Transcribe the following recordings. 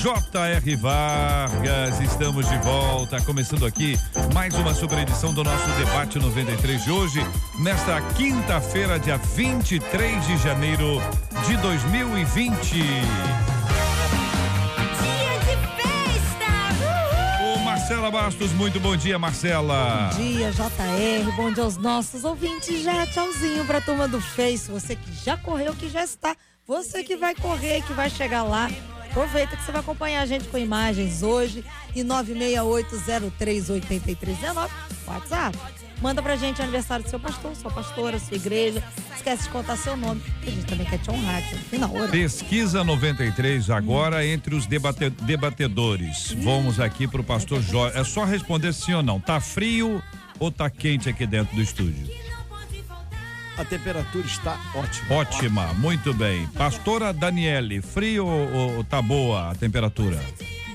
J.R. Vargas. Estamos de volta, começando aqui mais uma super edição do nosso debate 93 de hoje, nesta quinta-feira, dia 23 de janeiro de 2020. Ô, Marcela Bastos, muito bom dia, Marcela. Bom dia, JR. Bom dia aos nossos ouvintes. Já tchauzinho pra turma do Face. Você que já correu, que já está. Você que vai correr, que vai chegar lá. Aproveita que você vai acompanhar a gente com imagens hoje e 968038319 WhatsApp. Manda pra gente o aniversário do seu pastor, sua pastora, sua igreja. Esquece de contar seu nome, que a gente também quer te honrar aqui no final. Ora. Pesquisa 93 agora entre os debate- debatedores. Vamos aqui pro pastor Jorge. É só responder sim ou não. Tá frio ou tá quente aqui dentro do estúdio? A temperatura está ótima. Ótima, muito bem. Pastora Daniele, frio ou, ou tá boa a temperatura?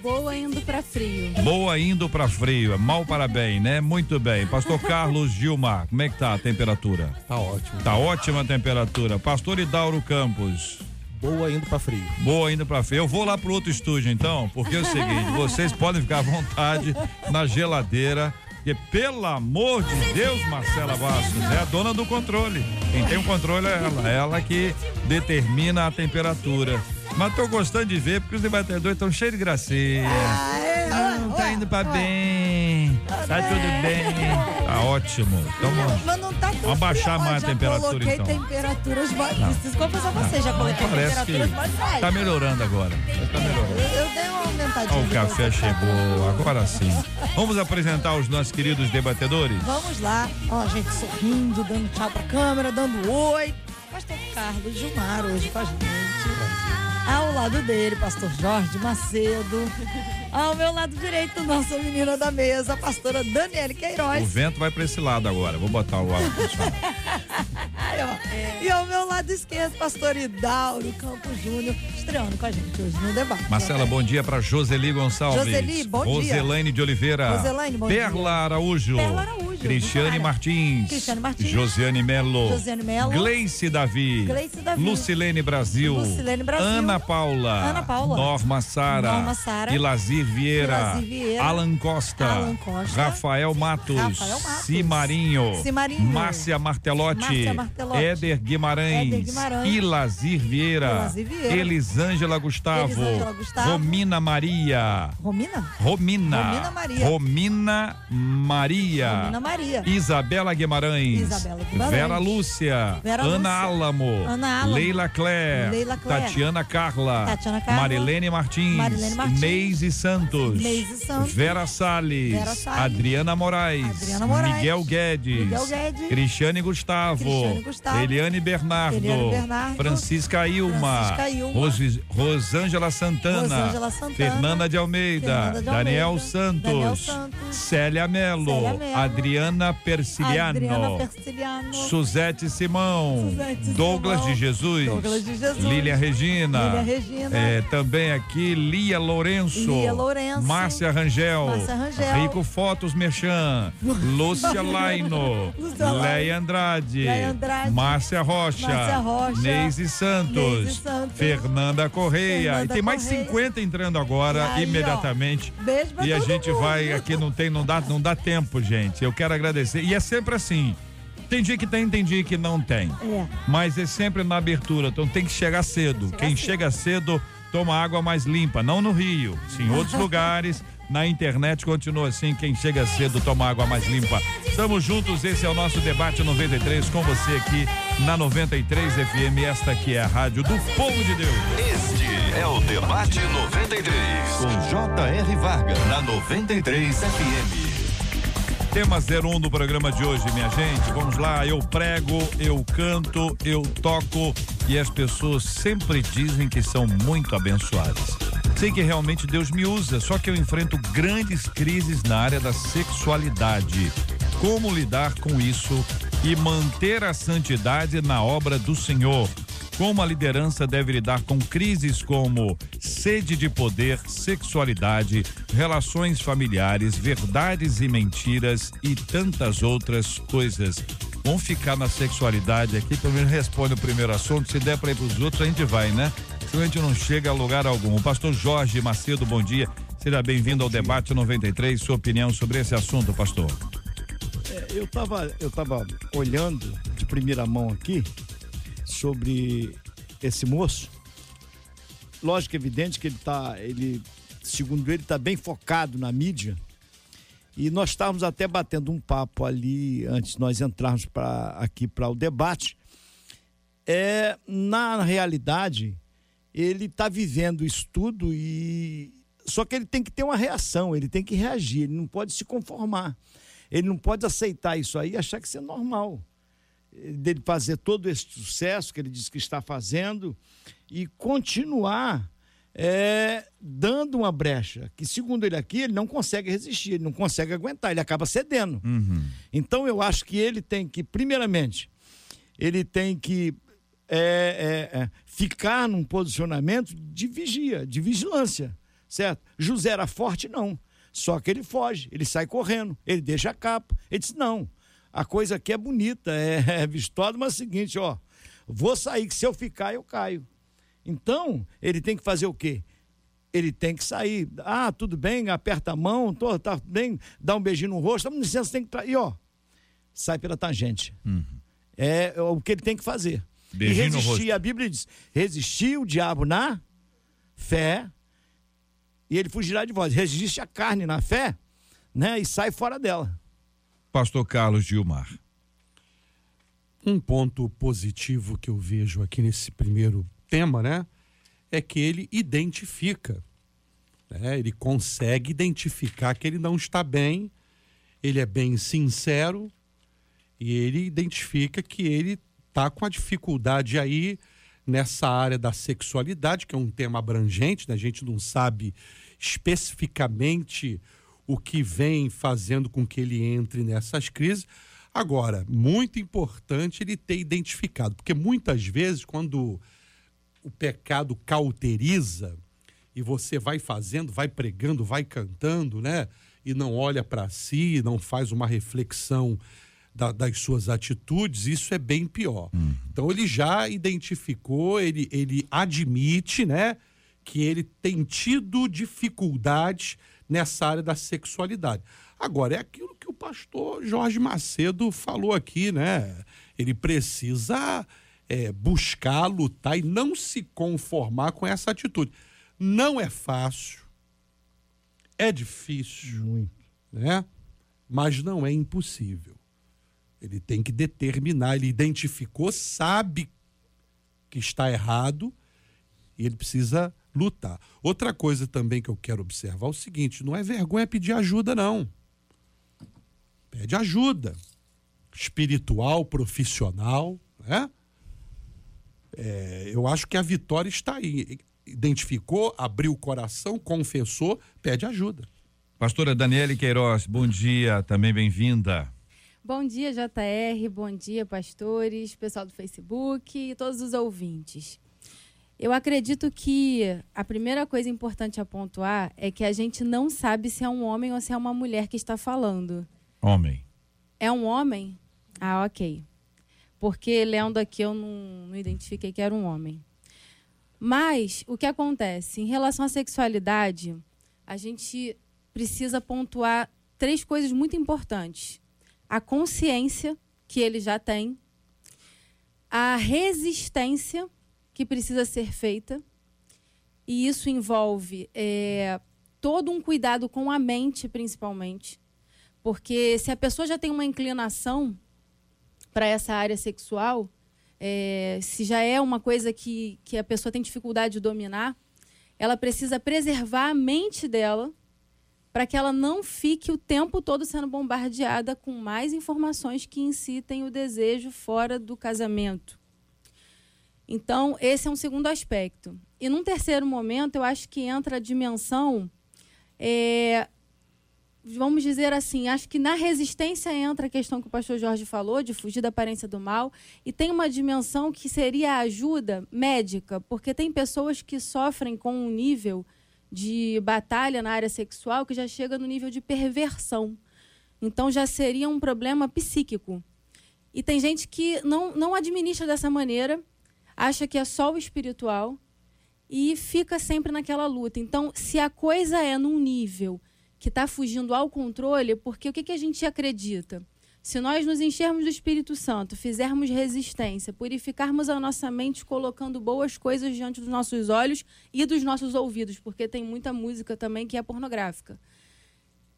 Boa indo pra frio. Boa indo pra frio, é mal para bem, né? Muito bem. Pastor Carlos Gilmar, como é que tá a temperatura? Tá ótimo. Tá ótima a temperatura. Pastor Idauro Campos, Boa indo pra frio. Boa indo pra frio. Eu vou lá pro outro estúdio então, porque é o seguinte, vocês podem ficar à vontade na geladeira, porque pelo amor de Deus, Marcela Bastos, é a dona do controle. Quem tem o controle é ela, ela que determina a temperatura. Mas tô gostando de ver porque os debatedores estão cheios de gracinha. Não, tá indo pra bem. Tá tudo bem. Tá ótimo. Então, vamos- Mas não tá tão Vamos baixar frio. mais a temperatura, coloquei então. temperaturas baixas. A você, já coloquei parece temperaturas que mais baixas. tá melhorando agora. Tá melhorando. Eu, dei uma aumentadinha. Ó, o café chegou, agora sim. Vamos apresentar os nossos queridos debatedores? Vamos lá. Ó, a gente sorrindo, dando tchau pra câmera, dando oi. Pastor Carlos Gilmar hoje com a gente. Ao lado dele, pastor Jorge Macedo. Ao meu lado direito, nossa menina da mesa, a pastora Daniele O Queiroz. vento vai pra esse lado agora. Vou botar o ar ó. E ao meu lado esquerdo, pastor Hidauro Campos Júnior, estreando com a gente hoje no debate. Marcela, bom dia pra Joseli Gonçalves. Joseli, bom dia. Roselaine de Oliveira. Roselaine, bom Perla dia. Araújo. Perla Araújo, Cristiane. Martins. Cristiane Martins. Josiane Melo. Josiane Melo. Gleice Davi. Gleice Davi. Lucilene Brasil. Lucilene Brasil. Ana Paula. Ana Paula. Norma Sara. Norma Sara. Ilazir Vieira. Vieira. Alan Costa. Alan Costa. Rafael Matos. Rafael Matos. Cimarinho. Cimarinho. Márcia Martelotti. Márcia Martelotti. Éder Guimarães. Éder Guimarães. Ilazir Vieira. Ilazir Vieira. Elisângela Gustavo. Elisângela Gustavo. Romina Maria. Romina? Romina. Romina Maria. Romina Maria. Romina Maria. Isabela Guimarães. Isabela Guimarães. Vera Lúcia. Vera Ana Lúcia. Álamo. Ana Álamo. Leila Claire. Leila. Tatiana Carla. Tatiana Carla. Marilene Martins. Marilene Martins. Neise Santos. Neise Santos. Vera Salles. Vera Salles. Adriana Moraes. Adriana Moraes. Miguel Guedes. Miguel Guedes. Cristiane Gustavo. Cristiane Gustavo. Eliane Bernardo. Eliane Bernardo. Francisca Ilma. Francisca Ilma. Rosi- Rosângela Santana. Rosângela Santana. Fernanda de Almeida. Fernanda de Daniel Almeida. Santos. Daniel Santos. Célia Melo. Célia. Adriana Persiliano. Adriana Persiliano. Suzete Simão. Suzete Douglas Simão. de Jesus. Douglas de Jesus. Lilian Regina. Lilian Regina. É, também aqui Lia Lourenço. Lia Lourenço. Márcia Rangel. Márcia Rangel. Rico Fotos Merchan. Lúcia Laino. Lúcia. Leia Andrade. Leia Andrade. Márcia Rocha. Márcia Rocha. Neise Santos. Neise Santos. Fernanda Correia. Fernanda e tem mais Correia. 50 entrando agora, aí, imediatamente. ó, beijo pra E a gente mundo. vai aqui, não tem, não dá, não dá tempo, gente. Eu quero agradecer. E é sempre assim. Tem dia que tem, tem dia que não tem. É. Mas é sempre na abertura, então tem que chegar cedo. Quem chega cedo toma água mais limpa, não no Rio, sim em outros lugares. Na internet continua assim, quem chega cedo toma água mais limpa. Estamos juntos, esse é o nosso debate 93 com você aqui na 93 FM, esta que é a rádio do povo de Deus. Este é o Debate 93. Com J.R. Vargas. Na 93 FM. Tema 01 do programa de hoje, minha gente. Vamos lá, eu prego, eu canto, eu toco e as pessoas sempre dizem que são muito abençoadas. Sei que realmente Deus me usa, só que eu enfrento grandes crises na área da sexualidade. Como lidar com isso e manter a santidade na obra do Senhor? Como a liderança deve lidar com crises como sede de poder, sexualidade, relações familiares, verdades e mentiras e tantas outras coisas. Vamos ficar na sexualidade aqui, pelo menos responde o primeiro assunto. Se der para ir para os outros, a gente vai, né? Senão a gente não chega a lugar algum. O pastor Jorge Macedo, bom dia. Seja bem-vindo ao debate 93. Sua opinião sobre esse assunto, pastor? É, eu estava eu tava olhando de primeira mão aqui sobre esse moço. Lógico, evidente que ele está, ele, segundo ele, está bem focado na mídia. E nós estávamos até batendo um papo ali antes de nós entrarmos para aqui para o debate. É, na realidade, ele está vivendo isso tudo e só que ele tem que ter uma reação, ele tem que reagir, ele não pode se conformar. Ele não pode aceitar isso aí e achar que isso é normal dele fazer todo esse sucesso que ele diz que está fazendo e continuar é, dando uma brecha, que segundo ele aqui, ele não consegue resistir, ele não consegue aguentar, ele acaba cedendo. Uhum. Então eu acho que ele tem que, primeiramente, ele tem que é, é, é ficar num posicionamento de vigia, de vigilância, certo? José era forte, não. Só que ele foge, ele sai correndo, ele deixa a capa. Ele diz: não, a coisa aqui é bonita, é, é vistosa, mas é o seguinte, ó, vou sair, que se eu ficar, eu caio. Então, ele tem que fazer o quê? Ele tem que sair. Ah, tudo bem, aperta a mão, tô, tá bem, dá um beijinho no rosto, dá licença, tem que. Tra... E ó, sai pela tangente. Uhum. É, é o que ele tem que fazer. Beijinho e resistir, a Bíblia diz: resistir o diabo na fé e ele fugirá de vós. Resiste a carne na fé, né? E sai fora dela. Pastor Carlos Gilmar. Um ponto positivo que eu vejo aqui nesse primeiro tema, né, é que ele identifica, né, ele consegue identificar que ele não está bem, ele é bem sincero e ele identifica que ele está com a dificuldade aí nessa área da sexualidade, que é um tema abrangente, né? a gente não sabe especificamente o que vem fazendo com que ele entre nessas crises. Agora, muito importante ele ter identificado, porque muitas vezes, quando o pecado cauteriza e você vai fazendo, vai pregando, vai cantando, né? E não olha para si, não faz uma reflexão da, das suas atitudes, isso é bem pior. Então ele já identificou, ele, ele admite, né? Que ele tem tido dificuldades nessa área da sexualidade. Agora, é aquilo que o pastor Jorge Macedo falou aqui, né? Ele precisa é, buscar, lutar e não se conformar com essa atitude. Não é fácil, é difícil, Muito. né? Mas não é impossível. Ele tem que determinar, ele identificou, sabe que está errado e ele precisa lutar. Outra coisa também que eu quero observar é o seguinte: não é vergonha pedir ajuda, não. Pede ajuda espiritual, profissional, né? É, eu acho que a vitória está aí. Identificou, abriu o coração, confessou, pede ajuda. Pastora Daniele Queiroz, bom dia, também bem-vinda. Bom dia, JR. Bom dia, pastores, pessoal do Facebook e todos os ouvintes. Eu acredito que a primeira coisa importante a pontuar é que a gente não sabe se é um homem ou se é uma mulher que está falando. Homem. É um homem? Ah, ok. Porque lendo aqui eu não, não identifiquei que era um homem. Mas o que acontece? Em relação à sexualidade, a gente precisa pontuar três coisas muito importantes: a consciência que ele já tem, a resistência que precisa ser feita, e isso envolve é, todo um cuidado com a mente, principalmente, porque se a pessoa já tem uma inclinação para essa área sexual, é, se já é uma coisa que, que a pessoa tem dificuldade de dominar, ela precisa preservar a mente dela para que ela não fique o tempo todo sendo bombardeada com mais informações que incitem o desejo fora do casamento. Então, esse é um segundo aspecto. e num terceiro momento, eu acho que entra a dimensão. É, vamos dizer assim, acho que na resistência entra a questão que o pastor Jorge falou, de fugir da aparência do mal, e tem uma dimensão que seria a ajuda médica, porque tem pessoas que sofrem com um nível de batalha na área sexual que já chega no nível de perversão. Então já seria um problema psíquico. E tem gente que não, não administra dessa maneira, acha que é só o espiritual e fica sempre naquela luta. Então, se a coisa é num nível que está fugindo ao controle, porque o que, que a gente acredita? Se nós nos enchermos do Espírito Santo, fizermos resistência, purificarmos a nossa mente colocando boas coisas diante dos nossos olhos e dos nossos ouvidos, porque tem muita música também que é pornográfica.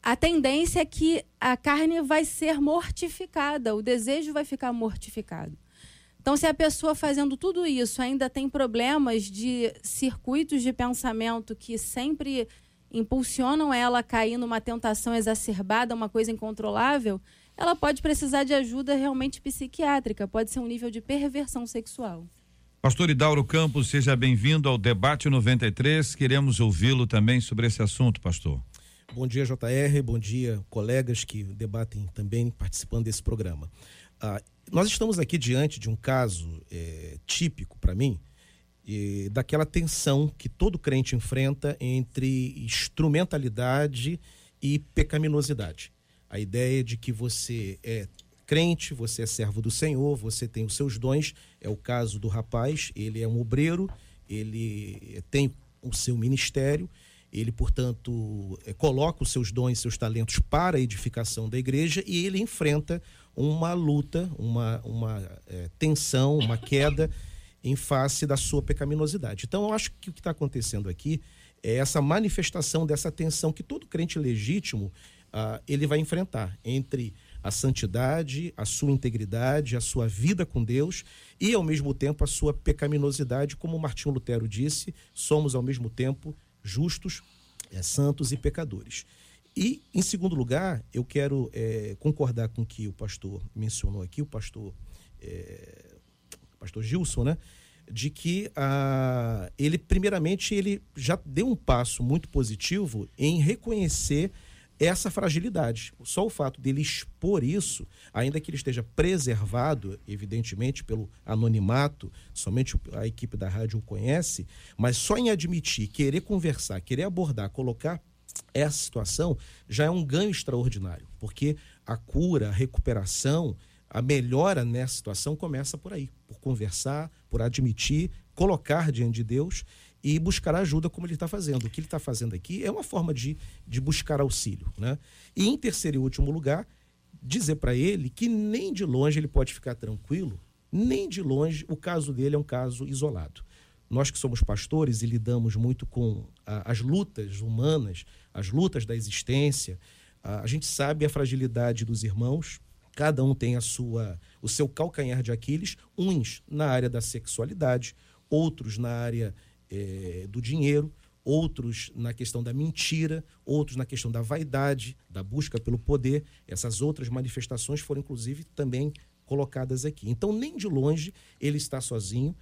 A tendência é que a carne vai ser mortificada, o desejo vai ficar mortificado. Então, se a pessoa fazendo tudo isso ainda tem problemas de circuitos de pensamento que sempre impulsionam ela a cair numa tentação exacerbada, uma coisa incontrolável, ela pode precisar de ajuda realmente psiquiátrica, pode ser um nível de perversão sexual. Pastor Idauro Campos, seja bem-vindo ao Debate 93. Queremos ouvi-lo também sobre esse assunto, pastor. Bom dia, JR. Bom dia, colegas que debatem também participando desse programa. Ah, nós estamos aqui diante de um caso é, típico para mim e daquela tensão que todo crente enfrenta entre instrumentalidade e pecaminosidade. A ideia de que você é crente, você é servo do Senhor, você tem os seus dons. É o caso do rapaz, ele é um obreiro, ele tem o seu ministério, ele, portanto, é, coloca os seus dons, seus talentos para a edificação da igreja e ele enfrenta uma luta, uma, uma é, tensão, uma queda em face da sua pecaminosidade. Então, eu acho que o que está acontecendo aqui é essa manifestação dessa tensão que todo crente legítimo uh, ele vai enfrentar entre a santidade, a sua integridade, a sua vida com Deus e, ao mesmo tempo, a sua pecaminosidade. Como Martinho Lutero disse, somos, ao mesmo tempo, justos, é, santos e pecadores. E, em segundo lugar, eu quero é, concordar com o que o pastor mencionou aqui, o pastor é, pastor Gilson, né? De que ah, ele, primeiramente, ele já deu um passo muito positivo em reconhecer essa fragilidade. Só o fato dele expor isso, ainda que ele esteja preservado, evidentemente, pelo anonimato, somente a equipe da rádio o conhece, mas só em admitir, querer conversar, querer abordar, colocar essa situação, já é um ganho extraordinário, porque a cura, a recuperação, a melhora nessa situação começa por aí, por conversar, por admitir, colocar diante de Deus e buscar ajuda como ele está fazendo. O que ele está fazendo aqui é uma forma de, de buscar auxílio. Né? E em terceiro e último lugar, dizer para ele que nem de longe ele pode ficar tranquilo, nem de longe o caso dele é um caso isolado. Nós que somos pastores e lidamos muito com a, as lutas humanas, as lutas da existência, a, gente sabe a fragilidade dos irmãos, Cada um tem a sua, o seu calcanhar de Aquiles, uns na área da sexualidade, outros na área é, do dinheiro, outros na questão da mentira, outros na questão da vaidade, da busca pelo poder. Essas outras manifestações foram, inclusive, também colocadas aqui. Então, nem de longe ele está sozinho.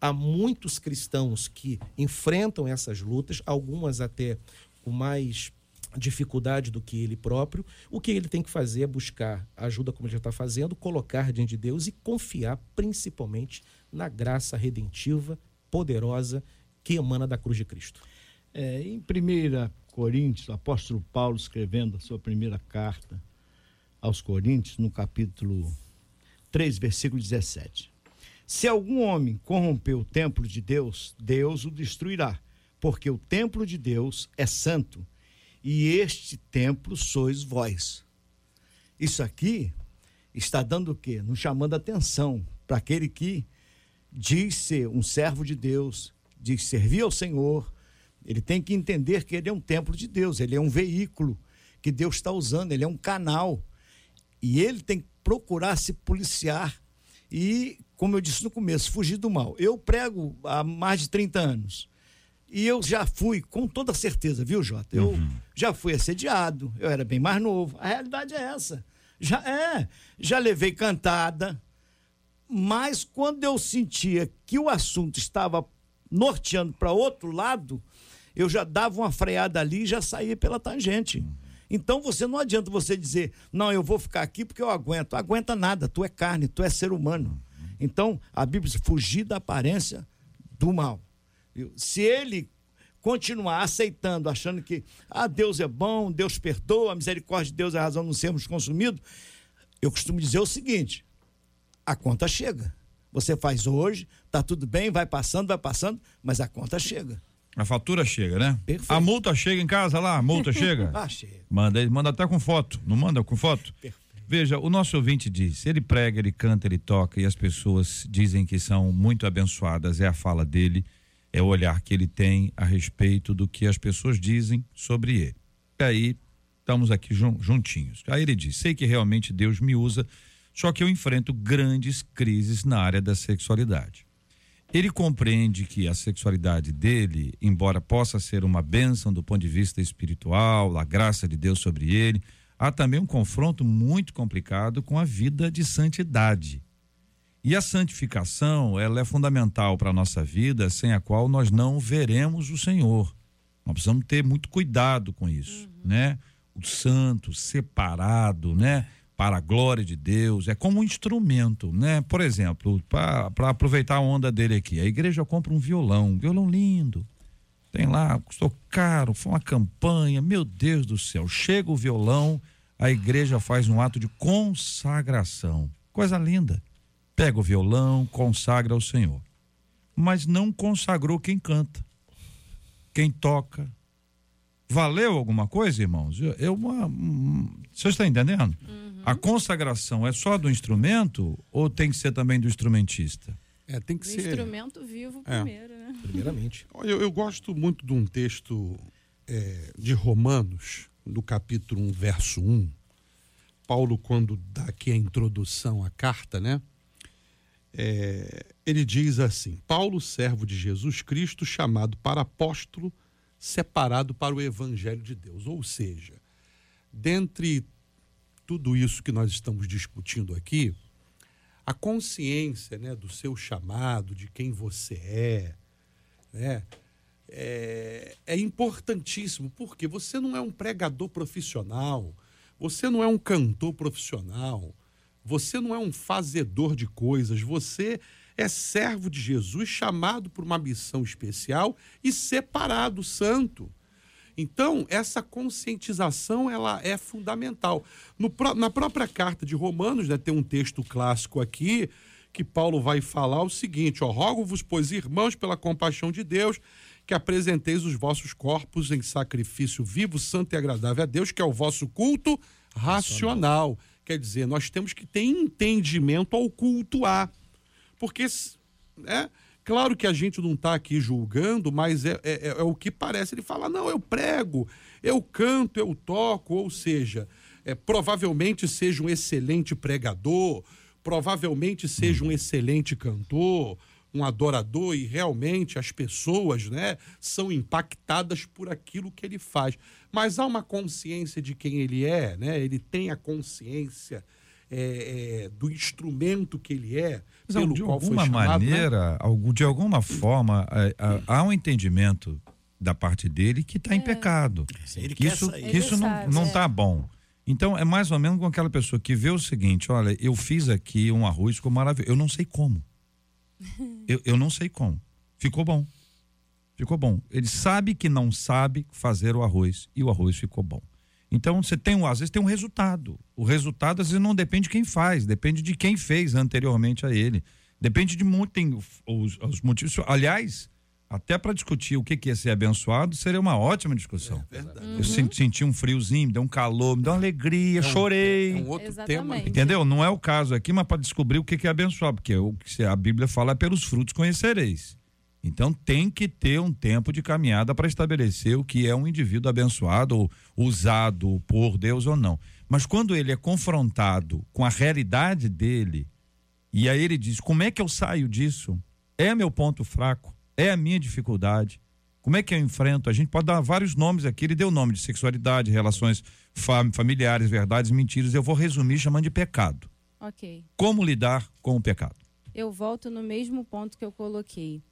Há muitos cristãos que enfrentam essas lutas, algumas até com mais dificuldade do que ele próprio, o que ele tem que fazer é buscar ajuda, como ele já está fazendo, colocar diante de Deus e confiar principalmente na graça redentiva, poderosa, que emana da cruz de Cristo. É, em 1 Coríntios, o apóstolo Paulo escrevendo a sua primeira carta aos Coríntios, no capítulo 3, versículo 17. Se algum homem corrompeu o templo de Deus, Deus o destruirá, porque o templo de Deus é santo e este templo sois vós. Isso aqui está dando o quê? Nos chamando atenção para aquele que diz ser um servo de Deus, diz servir ao Senhor, ele tem que entender que ele é um templo de Deus, ele é um veículo que Deus está usando, ele é um canal. E ele tem que procurar se policiar e, como eu disse no começo, fugir do mal. Eu prego há mais de 30 anos. E eu já fui, com toda certeza, viu, Jota? Eu uhum. já fui assediado, eu era bem mais novo. A realidade é essa. Já é, já levei cantada, mas quando eu sentia que o assunto estava norteando para outro lado, eu já dava uma freada ali e já saía pela tangente. Então você não adianta você dizer, não, eu vou ficar aqui porque eu aguento. Aguenta nada, tu é carne, tu é ser humano. Então, a Bíblia diz, fugir da aparência do mal. Viu? Se ele continuar aceitando, achando que ah, Deus é bom, Deus perdoa, a misericórdia de Deus é a razão de não sermos consumidos, eu costumo dizer o seguinte: a conta chega. Você faz hoje, tá tudo bem, vai passando, vai passando, mas a conta chega. A fatura chega, né? Perfeito. A multa chega em casa lá, a multa chega. Ah, chega. Manda, manda até com foto, não manda com foto? Veja, o nosso ouvinte diz, ele prega, ele canta, ele toca e as pessoas dizem que são muito abençoadas, é a fala dele, é o olhar que ele tem a respeito do que as pessoas dizem sobre ele. E aí, estamos aqui jun- juntinhos. Aí ele diz, sei que realmente Deus me usa, só que eu enfrento grandes crises na área da sexualidade. Ele compreende que a sexualidade dele, embora possa ser uma bênção do ponto de vista espiritual, a graça de Deus sobre ele, há também um confronto muito complicado com a vida de santidade. E a santificação, ela é fundamental para a nossa vida, sem a qual nós não veremos o Senhor. Nós precisamos ter muito cuidado com isso, né? O santo, separado, né? Para a glória de Deus, é como um instrumento, né? Por exemplo, para aproveitar a onda dele aqui, a igreja compra um violão, um violão lindo. Tem lá, custou caro, foi uma campanha, meu Deus do céu. Chega o violão, a igreja faz um ato de consagração. Coisa linda. Pega o violão, consagra ao Senhor. Mas não consagrou quem canta, quem toca. Valeu alguma coisa, irmãos? Eu, eu uma, você está entendendo? A consagração é só do instrumento ou tem que ser também do instrumentista? É, tem que Do ser. instrumento vivo É. primeiro, né? Primeiramente. Olha, Eu, eu gosto muito de um texto é, de Romanos, do capítulo 1, verso 1. Paulo, quando dá aqui a introdução à carta, né? É, ele diz assim: Paulo, servo de Jesus Cristo, chamado para apóstolo, separado para o evangelho de Deus. Ou seja, dentre tudo isso que nós estamos discutindo aqui, a consciência né, do seu chamado, de quem você é, né, é, é importantíssimo, porque você não é um pregador profissional, você não é um cantor profissional, você não é um fazedor de coisas, você é servo de Jesus, chamado por uma missão especial e separado, santo. Então, essa conscientização ela é fundamental. No na própria carta de Romanos, né, tem um texto clássico aqui que Paulo vai falar o seguinte: ó, rogo-vos, pois, irmãos, pela compaixão de Deus, que apresenteis os vossos corpos em sacrifício vivo, santo e agradável a Deus, que é o vosso culto racional. Quer dizer, nós temos que ter entendimento ao cultuar. Porque, é, claro que a gente não está aqui julgando, mas é, é, é o que parece. Ele fala, não, eu prego, eu canto, eu toco, ou seja, é, provavelmente seja um excelente pregador, provavelmente seja um excelente cantor, um adorador, e realmente as pessoas né, são impactadas por aquilo que ele faz. Mas há uma consciência de quem ele é, né? ele tem a consciência é, é, do instrumento que ele é, Mas, pelo de qual foi alguma chamado. né? maneira, algum- de alguma forma, é, é, há um entendimento da parte dele que está em pecado. Ele que isso, que isso Ele não, sabe, não é. tá bom. Então, é mais ou menos com aquela pessoa que vê o seguinte: olha, eu fiz aqui um arroz, ficou maravilhoso. Eu não sei como. Eu, eu não sei como. Ficou bom. Ficou bom. Ele sabe que não sabe fazer o arroz e o arroz ficou bom. Então você tem um, às vezes tem um resultado. O resultado às vezes não depende de quem faz, depende de quem fez anteriormente a ele. Depende de muito tem os, os motivos. Aliás, até para discutir o que que é ser abençoado seria uma ótima discussão. Verdade. Eu sen- senti um friozinho, me deu um calor, me deu uma alegria, chorei. É um outro tema. Exatamente. Entendeu? Não é o caso aqui, mas para descobrir o que que é abençoar, porque o que a Bíblia fala é pelos frutos conhecereis. Então tem que ter um tempo de caminhada para estabelecer o que é um indivíduo abençoado ou usado por Deus ou não. Mas quando ele é confrontado com a realidade dele, e aí ele diz: como é que eu saio disso? É meu ponto fraco? É a minha dificuldade? Como é que eu enfrento? A gente pode dar vários nomes aqui. Ele deu o nome de sexualidade, relações fam- familiares, verdades, mentiras. Eu vou resumir chamando de pecado. Ok. Como lidar com o pecado? Eu volto no mesmo ponto que eu coloquei.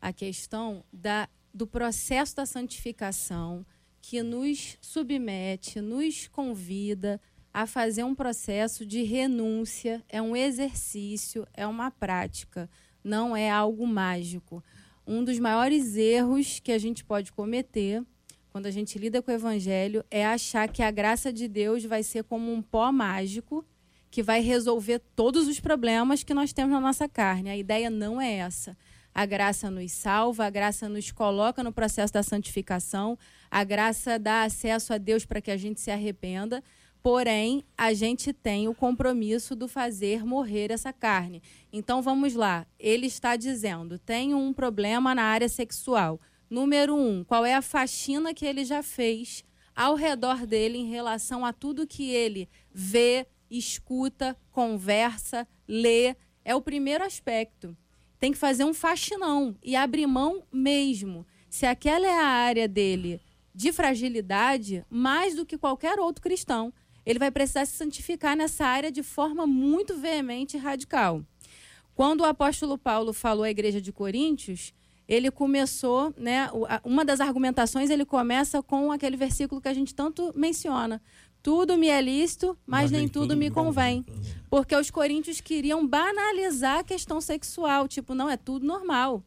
a questão da, do processo da santificação que nos submete, nos convida a fazer um processo de renúncia, é um exercício, é uma prática, não é algo mágico. Um dos maiores erros que a gente pode cometer quando a gente lida com o evangelho é achar que a graça de Deus vai ser como um pó mágico que vai resolver todos os problemas que nós temos na nossa carne. A ideia não é essa. A graça nos salva, a graça nos coloca no processo da santificação, a graça dá acesso a Deus para que a gente se arrependa. Porém, a gente tem o compromisso do fazer morrer essa carne. Então vamos lá. Ele está dizendo: tenho um problema na área sexual. Número um, qual é a faxina que ele já fez ao redor dele em relação a tudo que ele vê, escuta, conversa, lê? É o primeiro aspecto tem que fazer um faxinão e abrir mão mesmo. Se aquela é a área dele de fragilidade, mais do que qualquer outro cristão, ele vai precisar se santificar nessa área de forma muito veemente e radical. Quando o apóstolo Paulo falou à igreja de Coríntios, ele começou, né, uma das argumentações ele começa com aquele versículo que a gente tanto menciona: tudo me é lícito, mas, mas nem, tudo, tudo me convém. convém. Porque os coríntios queriam banalizar a questão sexual, tipo, não, é tudo normal,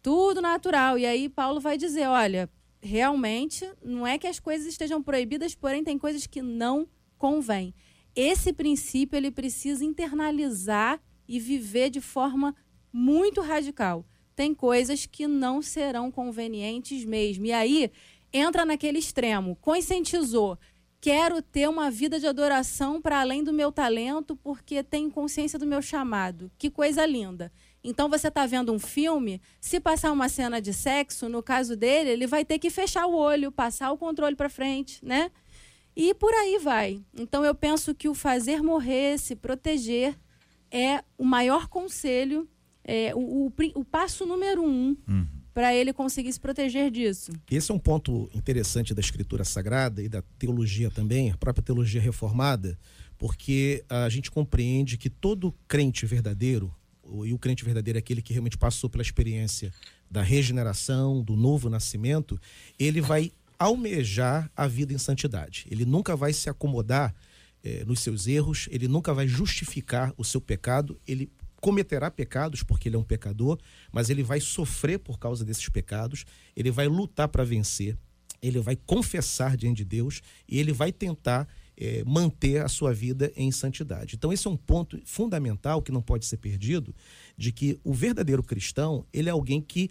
tudo natural. E aí Paulo vai dizer, olha, realmente não é que as coisas estejam proibidas, porém tem coisas que não convém. Esse princípio ele precisa internalizar e viver de forma muito radical. Tem coisas que não serão convenientes mesmo. E aí entra naquele extremo, conscientizou quero ter uma vida de adoração para além do meu talento, porque tenho consciência do meu chamado. Que coisa linda. Então você está vendo um filme, se passar uma cena de sexo, no caso dele, ele vai ter que fechar o olho, passar o controle para frente, né? E por aí vai. Então eu penso que o fazer morrer, se proteger, é o maior conselho, é o, o, o passo número um uhum para ele conseguir se proteger disso. Esse é um ponto interessante da escritura sagrada e da teologia também, a própria teologia reformada, porque a gente compreende que todo crente verdadeiro, e o crente verdadeiro é aquele que realmente passou pela experiência da regeneração, do novo nascimento, ele vai almejar a vida em santidade. Ele nunca vai se acomodar eh, nos seus erros, ele nunca vai justificar o seu pecado, ele cometerá pecados, porque ele é um pecador, mas ele vai sofrer por causa desses pecados, ele vai lutar para vencer, ele vai confessar diante de Deus e ele vai tentar é, manter a sua vida em santidade. Então, esse é um ponto fundamental que não pode ser perdido, de que o verdadeiro cristão, ele é alguém que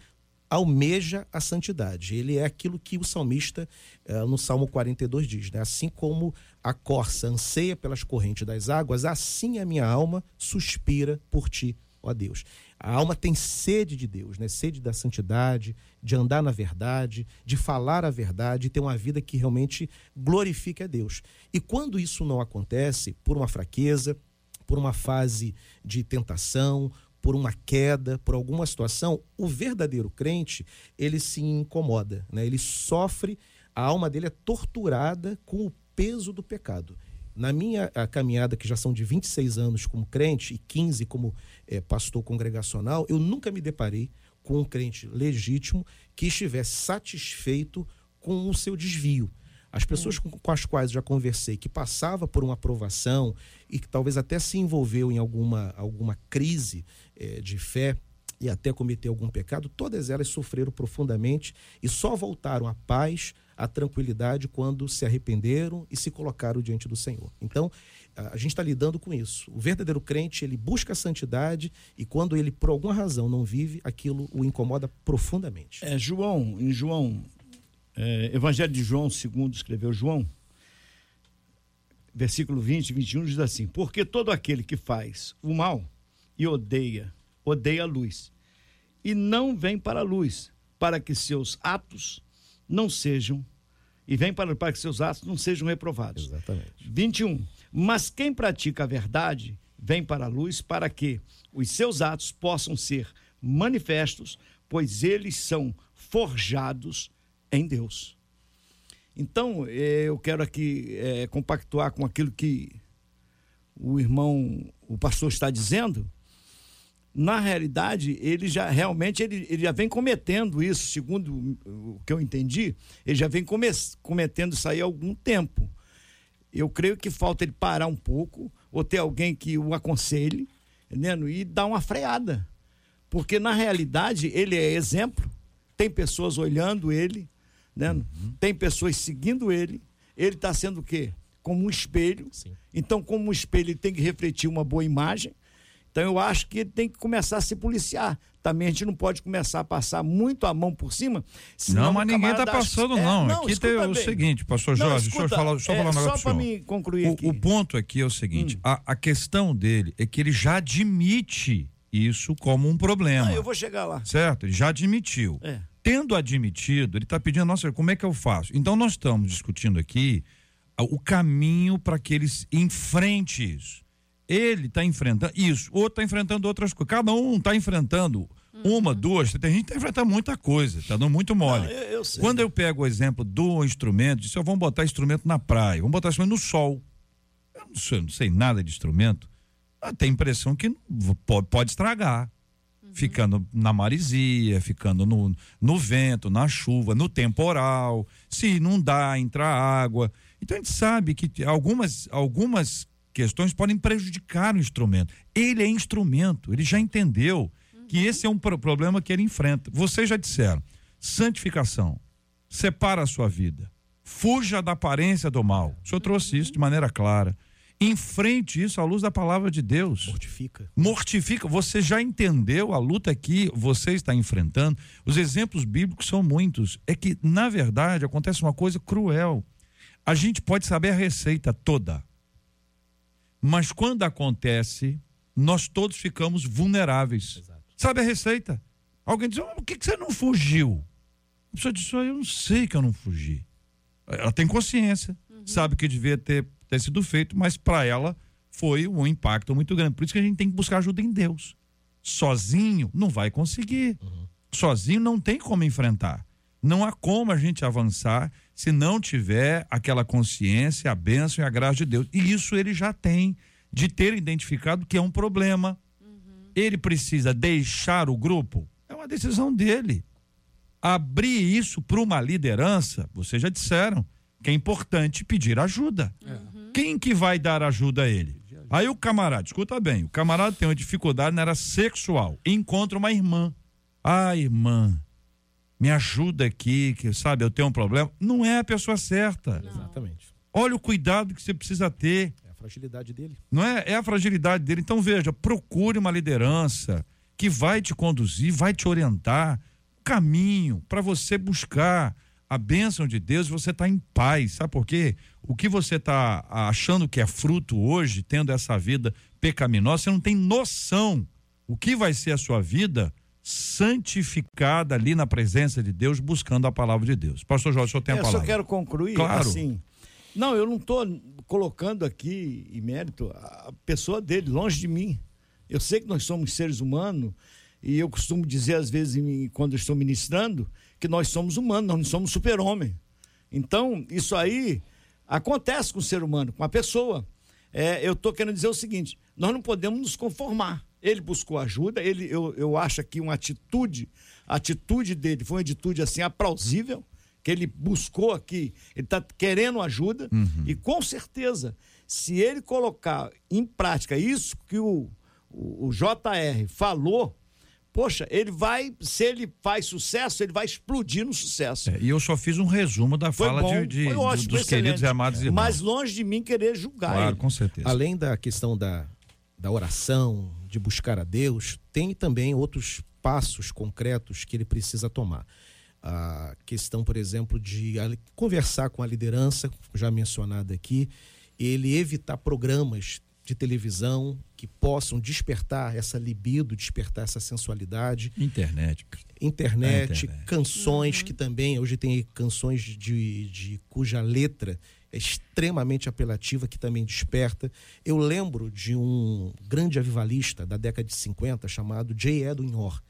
almeja a santidade. Ele é aquilo que o salmista, eh, no Salmo 42, diz: né? Assim como a corça anseia pelas correntes das águas, assim a minha alma suspira por ti, ó Deus. A alma tem sede de Deus, né? sede da santidade, de andar na verdade, de falar a verdade, ter uma vida que realmente glorifique a Deus. E quando isso não acontece, por uma fraqueza, por uma fase de tentação, por uma queda, por alguma situação, o verdadeiro crente, ele se incomoda, né? ele sofre, a alma dele é torturada com o peso do pecado. Na minha caminhada, que já são de 26 anos como crente e 15 como é, pastor congregacional, eu nunca me deparei com um crente legítimo que estivesse satisfeito com o seu desvio. As pessoas com, com, as quais já conversei, que passava por uma aprovação e que talvez até se envolveu em alguma, alguma crise é, de fé e até cometeu algum pecado, todas elas sofreram profundamente e só voltaram à paz, à tranquilidade quando se arrependeram e se colocaram diante do Senhor. Então, a gente está lidando com isso. O verdadeiro crente, ele busca a santidade e quando ele, por alguma razão, não vive, aquilo o incomoda profundamente. É, João, em João é, Evangelho de João, segundo escreveu João, versículo 20 e 21 diz assim: Porque todo aquele que faz o mal e odeia, odeia a luz, e não vem para a luz, para que seus atos não sejam, e vem para, para que seus atos não sejam reprovados. Exatamente. 21. Mas quem pratica a verdade vem para a luz para que os seus atos possam ser manifestos, pois eles são forjados em Deus. Então, eh, eu quero aqui é, compactuar com aquilo que o irmão, o pastor está dizendo, na realidade, ele já realmente ele, ele já vem cometendo isso, segundo o que eu entendi, ele já vem come, cometendo isso aí há algum tempo. Eu creio que falta ele parar um pouco, ou ter alguém que o aconselhe, entendendo? e dar uma freada. Porque, na realidade, ele é exemplo, tem pessoas olhando ele, né? Uhum. tem pessoas seguindo ele, ele está sendo o quê? Como um espelho. Sim. Então, como um espelho, ele tem que refletir uma boa imagem então eu acho que ele tem que começar a se policiar. Também a gente não pode começar a passar muito a mão por cima. Não, mas ninguém está passando, não. É, não. Aqui tem bem. o seguinte, pastor Jorge, não, escuta, deixa eu falar, deixa eu falar é, um negócio. Só para me concluir o, aqui. O ponto aqui é o seguinte: hum. a, a questão dele é que ele já admite isso como um problema. eu vou chegar lá. Certo? Ele já admitiu. É. Tendo admitido, ele está pedindo, nossa, como é que eu faço? Então nós estamos discutindo aqui o caminho para que ele enfrente isso. Ele está enfrentando isso, outro está enfrentando outras coisas. Cada um está enfrentando uhum. uma, duas. Tem gente que está enfrentando muita coisa, está dando muito mole. Não, eu, eu Quando eu pego o exemplo do instrumento, disse, vamos botar instrumento na praia, vamos botar instrumento no sol. Eu não sei, não sei nada de instrumento. A impressão que pode, pode estragar. Uhum. Ficando na maresia, ficando no, no vento, na chuva, no temporal, se não dá, entrar água. Então a gente sabe que algumas, algumas questões podem prejudicar o instrumento. Ele é instrumento, ele já entendeu uhum. que esse é um problema que ele enfrenta. Vocês já disseram: santificação, separa a sua vida, fuja da aparência do mal. O senhor trouxe isso de maneira clara. Enfrente isso à luz da palavra de Deus. Mortifica. Mortifica. Você já entendeu a luta que você está enfrentando? Os exemplos bíblicos são muitos. É que, na verdade, acontece uma coisa cruel. A gente pode saber a receita toda mas quando acontece, nós todos ficamos vulneráveis. Exato. Sabe a receita? Alguém diz: oh, por que, que você não fugiu? A pessoa diz: oh, eu não sei que eu não fugi. Ela tem consciência, uhum. sabe que devia ter, ter sido feito, mas para ela foi um impacto muito grande. Por isso que a gente tem que buscar ajuda em Deus. Sozinho não vai conseguir. Uhum. Sozinho não tem como enfrentar. Não há como a gente avançar se não tiver aquela consciência, a bênção e a graça de Deus. E isso ele já tem, de ter identificado que é um problema. Uhum. Ele precisa deixar o grupo, é uma decisão dele. Abrir isso para uma liderança, vocês já disseram que é importante pedir ajuda. Uhum. Quem que vai dar ajuda a ele? Aí o camarada, escuta bem, o camarada tem uma dificuldade na área sexual, encontra uma irmã. Ah, irmã, me ajuda aqui, que sabe, eu tenho um problema. Não é a pessoa certa. Não. Exatamente. Olha o cuidado que você precisa ter. É a fragilidade dele. Não é? É a fragilidade dele. Então veja, procure uma liderança que vai te conduzir, vai te orientar, caminho para você buscar a bênção de Deus, você está em paz. Sabe por quê? O que você está achando que é fruto hoje, tendo essa vida pecaminosa, você não tem noção o que vai ser a sua vida santificada ali na presença de Deus, buscando a palavra de Deus. Pastor Jorge, o senhor tem a palavra. Eu só quero concluir claro. assim. Não, eu não estou colocando aqui em mérito a pessoa dele, longe de mim. Eu sei que nós somos seres humanos e eu costumo dizer às vezes quando eu estou ministrando que nós somos humanos, nós não somos super-homem. Então, isso aí acontece com o ser humano, com a pessoa. É, eu estou querendo dizer o seguinte: nós não podemos nos conformar. Ele buscou ajuda, ele, eu, eu acho que uma atitude, a atitude dele foi uma atitude assim aplausível, que ele buscou aqui, ele está querendo ajuda, uhum. e com certeza, se ele colocar em prática isso que o, o, o JR falou, poxa, ele vai, se ele faz sucesso, ele vai explodir no sucesso. É, e eu só fiz um resumo da foi fala bom, de, de ótimo, dos excelente. queridos e amados irmãos. Mas longe de mim querer julgar claro, ele. com certeza. Além da questão da, da oração, de buscar a Deus, tem também outros passos concretos que ele precisa tomar. A questão, por exemplo, de conversar com a liderança, já mencionada aqui, ele evitar programas de televisão que possam despertar essa libido, despertar essa sensualidade. Internet. Internet, internet. canções uhum. que também, hoje tem canções de, de cuja letra extremamente apelativa, que também desperta. Eu lembro de um grande avivalista da década de 50 chamado J. Edwin Orr.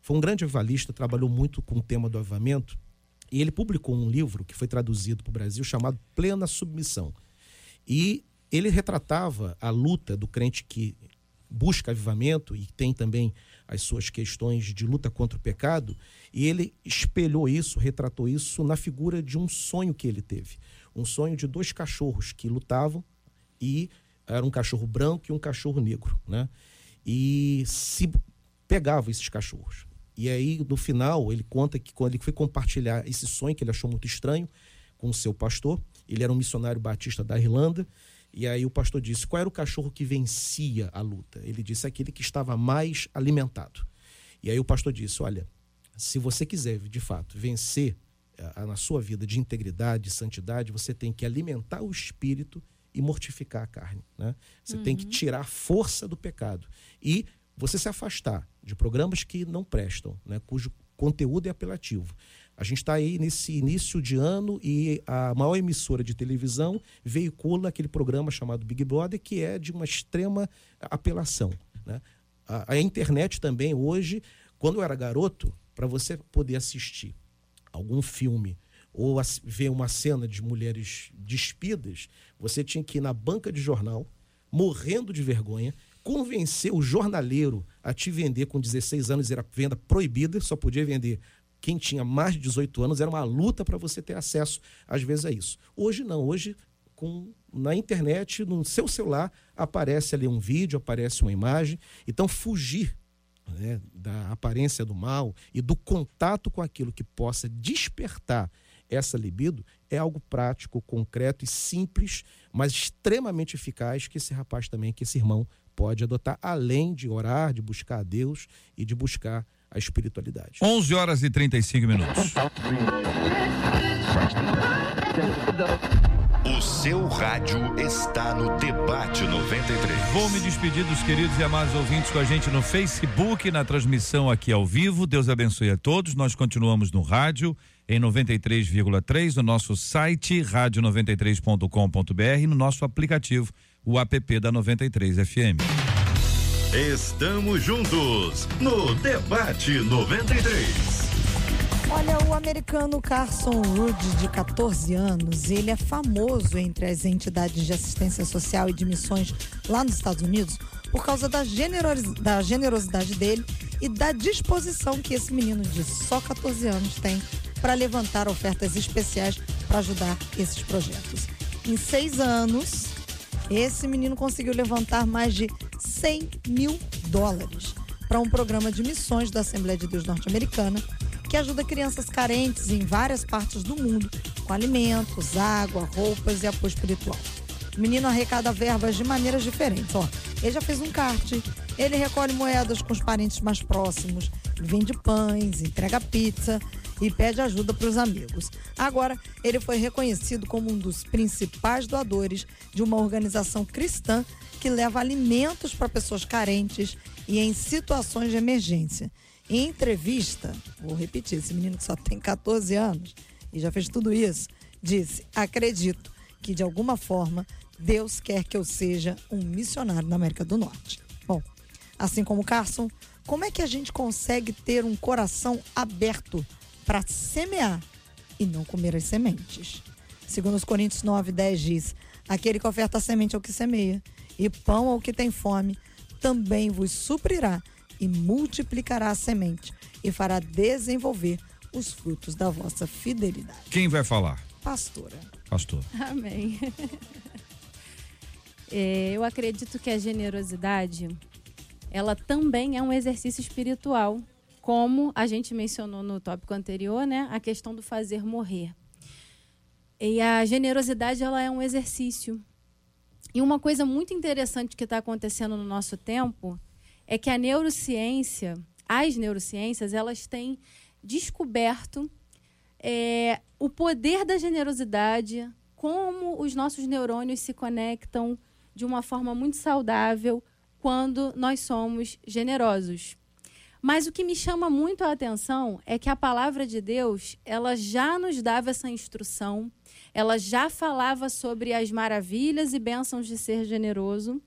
Foi um grande avivalista, trabalhou muito com o tema do avivamento, e ele publicou um livro que foi traduzido para o Brasil chamado Plena Submissão. E ele retratava a luta do crente que busca avivamento e tem também as suas questões de luta contra o pecado, e ele espelhou isso, retratou isso na figura de um sonho que ele teve. Um sonho de dois cachorros que lutavam e era um cachorro branco e um cachorro negro, né? E se pegavam esses cachorros. E aí, no final, ele conta que quando ele foi compartilhar esse sonho que ele achou muito estranho com o seu pastor, ele era um missionário batista da Irlanda, e aí o pastor disse: qual era o cachorro que vencia a luta? Ele disse: aquele que estava mais alimentado. E aí o pastor disse: olha, se você quiser de fato vencer na sua vida de integridade, de santidade, você tem que alimentar o espírito e mortificar a carne. Né? Você uhum. tem que tirar a força do pecado. E você se afastar de programas que não prestam, né? cujo conteúdo é apelativo. A gente está aí nesse início de ano e a maior emissora de televisão veicula aquele programa chamado Big Brother, que é de uma extrema apelação. Né? A, a internet também, hoje, quando eu era garoto, para você poder assistir algum filme ou ver uma cena de mulheres despidas, você tinha que ir na banca de jornal, morrendo de vergonha, convencer o jornaleiro a te vender com 16 anos, era venda proibida, só podia vender quem tinha mais de 18 anos, era uma luta para você ter acesso, às vezes, a isso. Hoje não, hoje com, na internet, no seu celular, aparece ali um vídeo, aparece uma imagem. Então, fugir né, da aparência do mal e do contato com aquilo que possa despertar essa libido é algo prático, concreto e simples, mas extremamente eficaz que esse rapaz também, que esse irmão pode adotar, além de orar, de buscar a Deus e de buscar a espiritualidade. 11 horas e 35 minutos. O seu rádio está no Debate 93. Vou me despedir dos queridos e amados ouvintes com a gente no Facebook, na transmissão aqui ao vivo. Deus abençoe a todos. Nós continuamos no rádio em 93,3, no nosso site rádio93.com.br, no nosso aplicativo, o app da 93 FM. Estamos juntos no Debate 93. Olha, o americano Carson Wood, de 14 anos, ele é famoso entre as entidades de assistência social e de missões lá nos Estados Unidos por causa da, generosi da generosidade dele e da disposição que esse menino de só 14 anos tem para levantar ofertas especiais para ajudar esses projetos. Em seis anos, esse menino conseguiu levantar mais de 100 mil dólares para um programa de missões da Assembleia de Deus Norte-Americana que ajuda crianças carentes em várias partes do mundo com alimentos, água, roupas e apoio espiritual. O menino arrecada verbas de maneiras diferentes. Ó, ele já fez um kart, ele recolhe moedas com os parentes mais próximos, vende pães, entrega pizza, e pede ajuda para os amigos. Agora, ele foi reconhecido como um dos principais doadores de uma organização cristã que leva alimentos para pessoas carentes e em situações de emergência. Em entrevista, vou repetir, esse menino que só tem 14 anos e já fez tudo isso, disse: Acredito que de alguma forma Deus quer que eu seja um missionário na América do Norte. Bom, assim como Carson, como é que a gente consegue ter um coração aberto para semear e não comer as sementes. Segundo os Coríntios 9, 10 diz: Aquele que oferta semente ao que semeia, e pão ao que tem fome, também vos suprirá e multiplicará a semente, e fará desenvolver os frutos da vossa fidelidade. Quem vai falar? Pastora. Pastor. Amém. É, eu acredito que a generosidade, ela também é um exercício espiritual como a gente mencionou no tópico anterior, né, a questão do fazer morrer. E a generosidade ela é um exercício. E uma coisa muito interessante que está acontecendo no nosso tempo é que a neurociência, as neurociências, elas têm descoberto é, o poder da generosidade, como os nossos neurônios se conectam de uma forma muito saudável quando nós somos generosos. Mas o que me chama muito a atenção é que a palavra de Deus, ela já nos dava essa instrução, ela já falava sobre as maravilhas e bênçãos de ser generoso.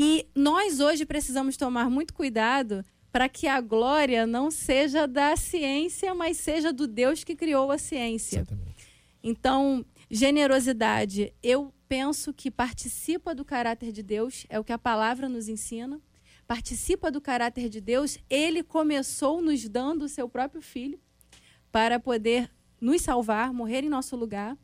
E nós hoje precisamos tomar muito cuidado para que a glória não seja da ciência, mas seja do Deus que criou a ciência. Exatamente. Então, generosidade, eu penso que participa do caráter de Deus, é o que a palavra nos ensina participa do caráter de Deus, ele começou nos dando o seu próprio filho para poder nos salvar, morrer em nosso lugar.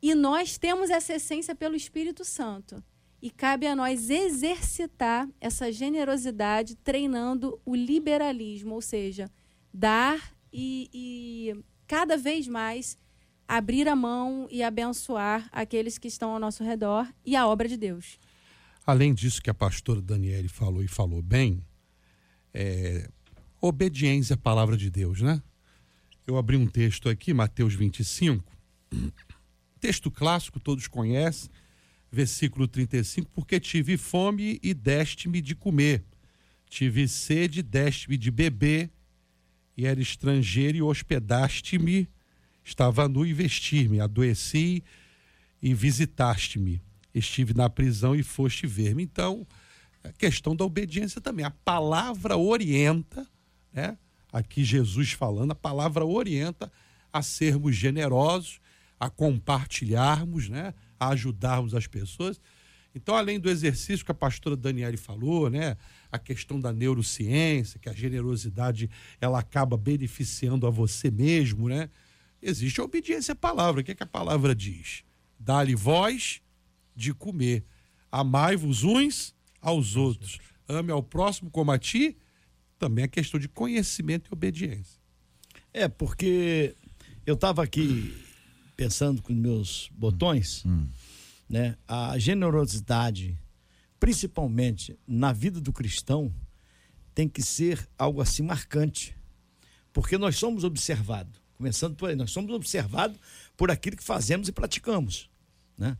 E nós temos essa essência pelo Espírito Santo. E cabe a nós exercitar essa generosidade treinando o liberalismo, ou seja, dar e, e cada vez mais abrir a mão e abençoar aqueles que estão ao nosso redor e a obra de Deus. Além disso que a pastora Daniele falou e falou bem, é, obediência à palavra de Deus, né? Eu abri um texto aqui, Mateus 25, texto clássico, todos conhecem, versículo 35, porque tive fome e deste-me de comer, tive sede, deste-me de beber, e era estrangeiro e hospedaste-me, estava nu e vestir-me, adoeci e visitaste-me, estive na prisão e foste ver-me. Então, a questão da obediência também. A palavra orienta, né? Aqui Jesus falando, a palavra orienta a sermos generosos, a compartilharmos, né? A ajudarmos as pessoas. Então, além do exercício que a pastora Daniele falou, né, a questão da neurociência, que a generosidade ela acaba beneficiando a você mesmo, né? Existe a obediência à palavra. O que, é que a palavra diz? Dá-lhe voz de comer. Amai-vos uns aos outros. Ame ao próximo como a ti. Também é questão de conhecimento e obediência. É, porque eu estava aqui pensando com meus botões, hum. né? A generosidade, principalmente na vida do cristão, tem que ser algo assim marcante. Porque nós somos observados, começando por aí, nós somos observados por aquilo que fazemos e praticamos, né?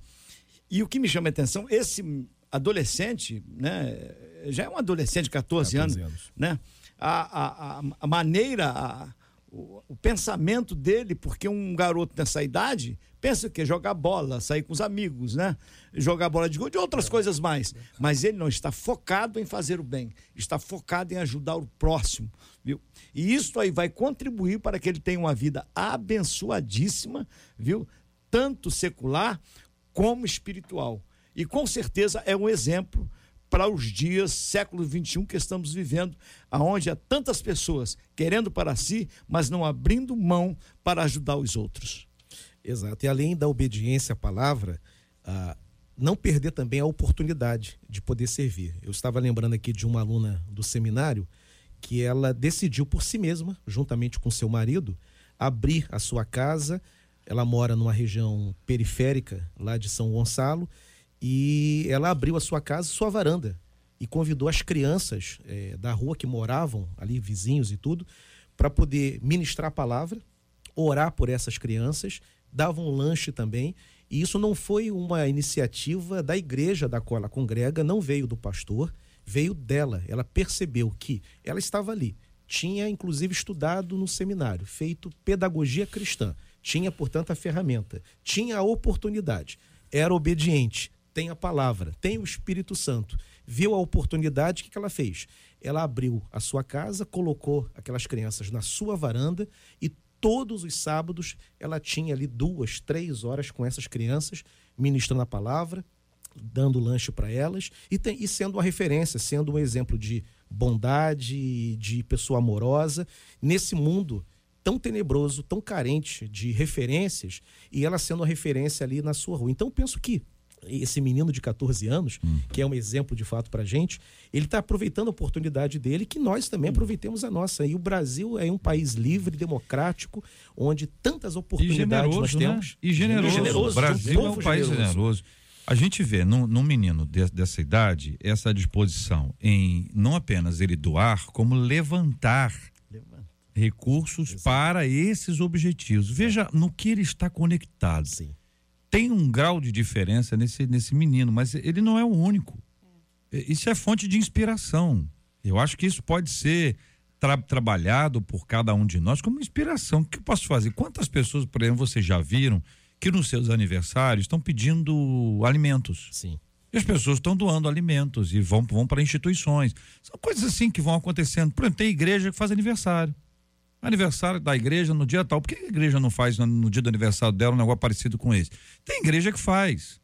E o que me chama a atenção, esse adolescente, né, já é um adolescente de 14, 14 anos, anos, né? A, a, a maneira, a, o, o, pensamento dele, porque um garoto nessa idade pensa que jogar bola, sair com os amigos, né? Jogar bola de gol, de outras coisas mais. Mas ele não está focado em fazer o bem, está focado em ajudar o próximo, viu? E isso aí vai contribuir para que ele tenha uma vida abençoadíssima, viu? Tanto secular como espiritual. E com certeza é um exemplo para os dias século 21 que estamos vivendo, aonde há tantas pessoas querendo para si, mas não abrindo mão para ajudar os outros. Exato. E além da obediência à palavra, ah, não perder também a oportunidade de poder servir. Eu estava lembrando aqui de uma aluna do seminário que ela decidiu por si mesma, juntamente com seu marido, abrir a sua casa. Ela mora numa região periférica lá de São Gonçalo e ela abriu a sua casa, sua varanda, e convidou as crianças é, da rua que moravam ali, vizinhos e tudo, para poder ministrar a palavra, orar por essas crianças, davam um lanche também. E isso não foi uma iniciativa da igreja da qual ela congrega, não veio do pastor, veio dela. Ela percebeu que ela estava ali, tinha inclusive estudado no seminário, feito pedagogia cristã, tinha, portanto, a ferramenta, tinha a oportunidade, era obediente, tem a palavra, tem o Espírito Santo. Viu a oportunidade, o que, ela fez? Ela abriu a sua casa, colocou aquelas crianças na sua varanda e todos os sábados ela tinha ali duas, três horas com essas crianças, ministrando a palavra, dando lanche para elas e, tem, e sendo uma referência, sendo um exemplo de bondade, de pessoa amorosa nesse mundo tão tenebroso, tão carente de referências e ela sendo uma referência ali na sua rua. Então penso que esse menino de 14 anos, hum. que é um exemplo de fato para gente, ele está aproveitando a oportunidade dele, que nós também hum. aproveitemos a nossa. E o Brasil é um país livre, democrático, onde tantas oportunidades nós temos. Né? E generoso. generoso. O Brasil é um país generoso. generoso. A gente vê num, num menino de, dessa idade essa disposição em não apenas ele doar, como levantar recursos Exato. para esses objetivos. Veja no que ele está conectado. Sim tem um grau de diferença nesse, nesse menino, mas ele não é o único. É. Isso é fonte de inspiração. Eu acho que isso pode ser tra trabalhado por cada um de nós como inspiração. O que eu posso fazer? Quantas pessoas, por exemplo, vocês já viram que nos seus aniversários estão pedindo alimentos? Sim. E as pessoas estão doando alimentos e vão, vão para instituições. São coisas assim que vão acontecendo. Por exemplo, tem igreja que faz aniversário aniversário da igreja no dia tal. Por que a igreja não faz no dia do aniversário dela um negócio parecido com esse? Tem igreja que faz.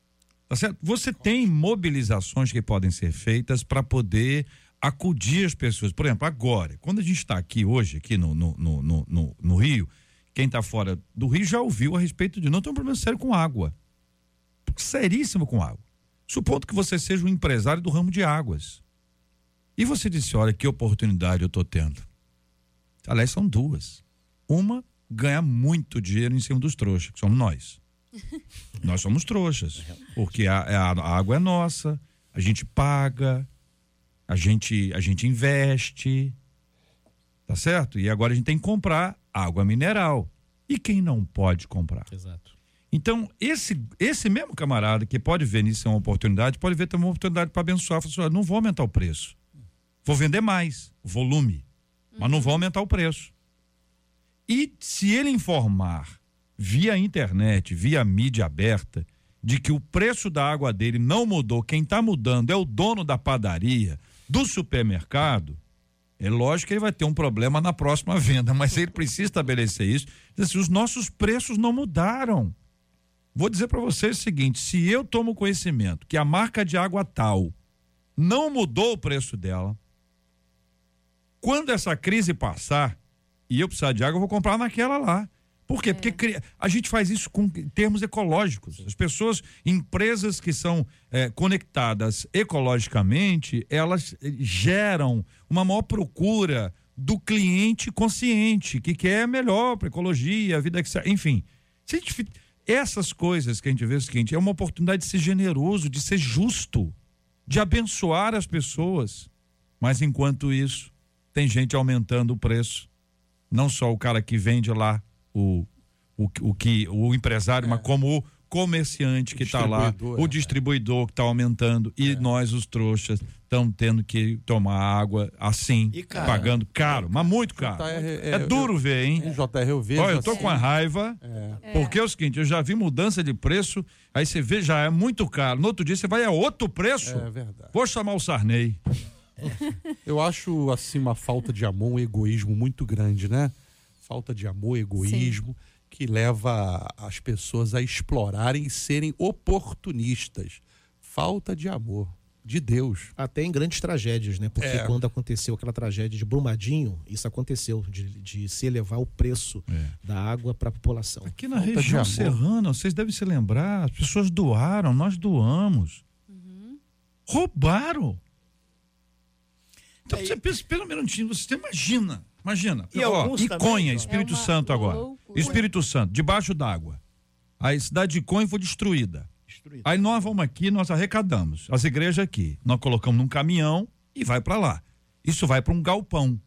Tá certo? Você tem mobilizações que podem ser feitas para poder acudir as pessoas. Por exemplo, agora, quando a gente está aqui hoje, aqui no, no, no, no, no Rio, quem está fora do Rio já ouviu a respeito de não tem um problema sério com água. Seríssimo com água. Supondo que você seja um empresário do ramo de águas. E você disse: olha, que oportunidade eu estou tendo. Aliás, são duas. Uma, ganhar muito dinheiro em cima dos trouxas, que somos nós. nós somos trouxas. Porque a, a, a água é nossa, a gente paga, a gente, a gente investe. Tá certo? E agora a gente tem que comprar água mineral. E quem não pode comprar? Exato. Então, esse, esse mesmo camarada que pode ver nisso uma oportunidade, pode ver também uma oportunidade para abençoar. Falar assim, "Olha, não vou aumentar o preço. Vou vender mais, volume, mas não vou aumentar o preço. E se ele informar via internet, via mídia aberta, de que o preço da água dele não mudou, quem está mudando é o dono da padaria, do supermercado, é lógico que ele vai ter um problema na próxima venda, mas ele precisa estabelecer isso. Assim, os nossos preços não mudaram. Vou dizer para vocês o seguinte: se eu tomo conhecimento que a marca de água tal não mudou o preço dela, quando essa crise passar e eu precisar de água, eu vou comprar naquela lá. Por quê? Porque cri- a gente faz isso com termos ecológicos. As pessoas, empresas que são eh, conectadas ecologicamente, elas eh, geram uma maior procura do cliente consciente, que quer melhor para ecologia, a vida que enfim. A gente essas coisas que a gente vê é o seguinte, é uma oportunidade de ser generoso, de ser justo, de abençoar as pessoas. Mas enquanto isso, tem gente aumentando o preço. Não só o cara que vende lá o, o, o que o empresário, mas como o comerciante que está lá, Distribuidor, o é. distribuidor que está aumentando e nós os trouxas estamos tendo que tomar água assim, caro. pagando caro, mas muito caro. JR, É duro ver, hein? JR eu vejo. Olha, eu tô assim, com a raiva, porque é o seguinte, eu já vi mudança de preço, aí você vê, já é muito caro. No outro dia você vai a outro preço. É verdade. Vou chamar o Sarney. Eu acho, assim, uma falta de amor, um egoísmo muito grande, né? Falta de amor, egoísmo, que leva as pessoas a explorarem e serem oportunistas. Falta de amor, de Deus. Até em grandes tragédias, né? Porque É. quando aconteceu aquela tragédia de Brumadinho, isso aconteceu, de, de se elevar o preço É. da água para a população. Aqui na Falta região serrana, vocês devem se lembrar, as pessoas doaram, nós doamos. Roubaram. Então você pensa, pelo minutinho, você imagina, imagina. E Ó, Iconha, também, Espírito É Santo agora. loucura. Espírito Santo, debaixo d'água. A cidade de Iconha foi destruída. Destruído. Aí nós vamos aqui, nós arrecadamos. As igrejas aqui. Nós colocamos num caminhão e vai para lá. Isso vai para um galpão.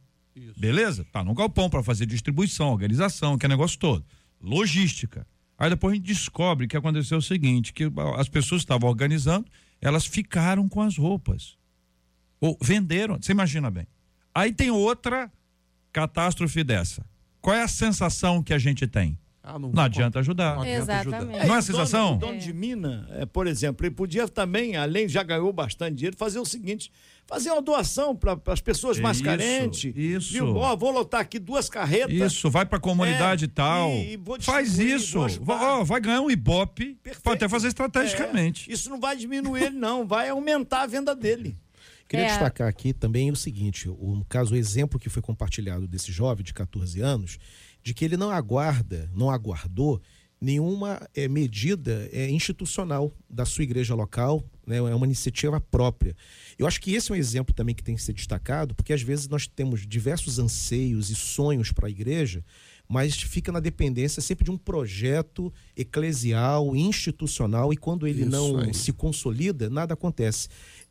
Beleza? Tá no galpão para fazer distribuição, organização, que é negócio todo. Logística. Aí depois a gente descobre que aconteceu o seguinte, que as pessoas estavam organizando, elas ficaram com as roupas. Ou venderam, você imagina bem. Aí tem outra catástrofe dessa. Qual é a sensação que a gente tem? Ah, Não adianta ajudar. Não adianta Exatamente. ajudar. Não é a e o dono- sensação? O dono de mina, é, por exemplo, ele podia também, além já ganhou bastante dinheiro, fazer o seguinte: fazer uma doação para as pessoas mais Isso, carentes. isso. Viu? Ó, vou lotar aqui duas carretas. Isso, vai pra comunidade É, tal. e- e vou Faz isso. vou ajudar. Ó, vai ganhar um Ibope. Perfeito. Pode até fazer estrategicamente. É, isso não vai diminuir ele, não, vai aumentar a venda dele. Queria É. destacar aqui também o seguinte: o no caso, o exemplo que foi compartilhado desse jovem de 14 anos, de que ele não aguarda, não aguardou nenhuma eh, medida eh, institucional da sua igreja local, né, é uma iniciativa própria. Eu acho que esse é um exemplo também que tem que ser destacado, porque às vezes nós temos diversos anseios e sonhos para a igreja, mas fica na dependência sempre de um projeto eclesial, institucional, e quando ele Isso não aí. se consolida, nada acontece.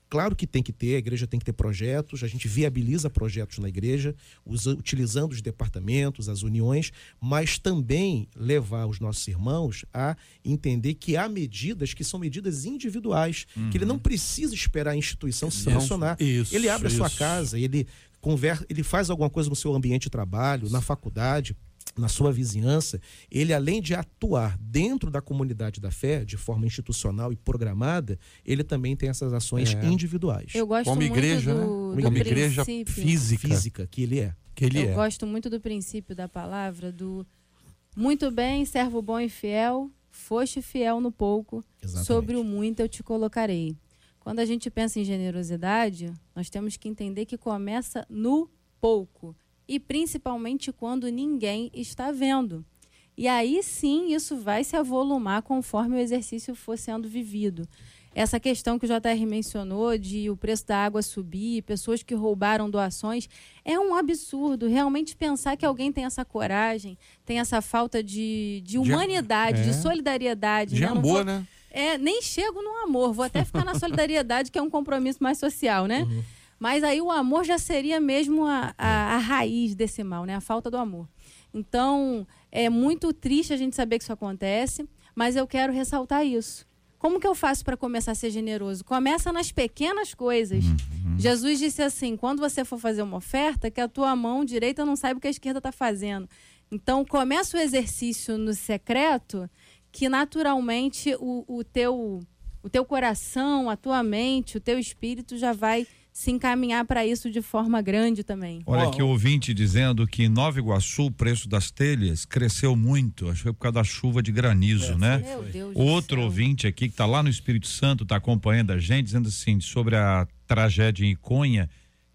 Claro que tem que ter, a igreja tem que ter projetos, a gente viabiliza projetos na igreja, usa- utilizando os departamentos, as uniões, mas também levar os nossos irmãos a entender que há medidas que são medidas individuais, que ele não precisa esperar a instituição se. Isso, ele abre a sua isso. casa, ele conversa, ele faz alguma coisa no seu ambiente de trabalho, na faculdade, na sua vizinhança, ele além de atuar dentro da comunidade da fé de forma institucional e programada, ele também tem essas ações É. individuais. Eu gosto Como muito igreja, do, né? do Como igreja física, física que ele é. que ele Eu é. gosto muito do princípio da palavra do muito bem, servo bom e fiel, foste fiel no pouco, Exatamente. sobre o muito eu te colocarei. Quando a gente pensa em generosidade, nós temos que entender que começa no pouco e principalmente quando ninguém está vendo. E aí sim isso vai se avolumar conforme o exercício for sendo vivido. Essa questão que o JR mencionou de o preço da água subir, pessoas que roubaram doações, é um absurdo. Realmente pensar que alguém tem essa coragem, tem essa falta de, de humanidade, de, é. solidariedade. De né? Amor, vou- né? É, nem chego no amor, vou até ficar na solidariedade, que é um compromisso mais social, né? Mas aí o amor já seria mesmo a, a, a raiz desse mal, né? A falta do amor. Então, é muito triste a gente saber que isso acontece, mas eu quero ressaltar isso. Como que eu faço para começar a ser generoso? Começa nas pequenas coisas. Jesus disse assim: quando você for fazer uma oferta, que a tua mão direita não saiba o que a esquerda está fazendo. Então, começa o exercício no secreto, que naturalmente o, o, teu, o teu coração, a tua mente, o teu espírito já vai se encaminhar para isso de forma grande também. Olha aqui o ouvinte dizendo que em Nova Iguaçu o preço das telhas cresceu muito. Acho que foi por causa da chuva de granizo, né? Meu Deus do Outro ouvinte aqui que está lá no Espírito Santo, está acompanhando a gente, dizendo assim, sobre a tragédia em Iconha,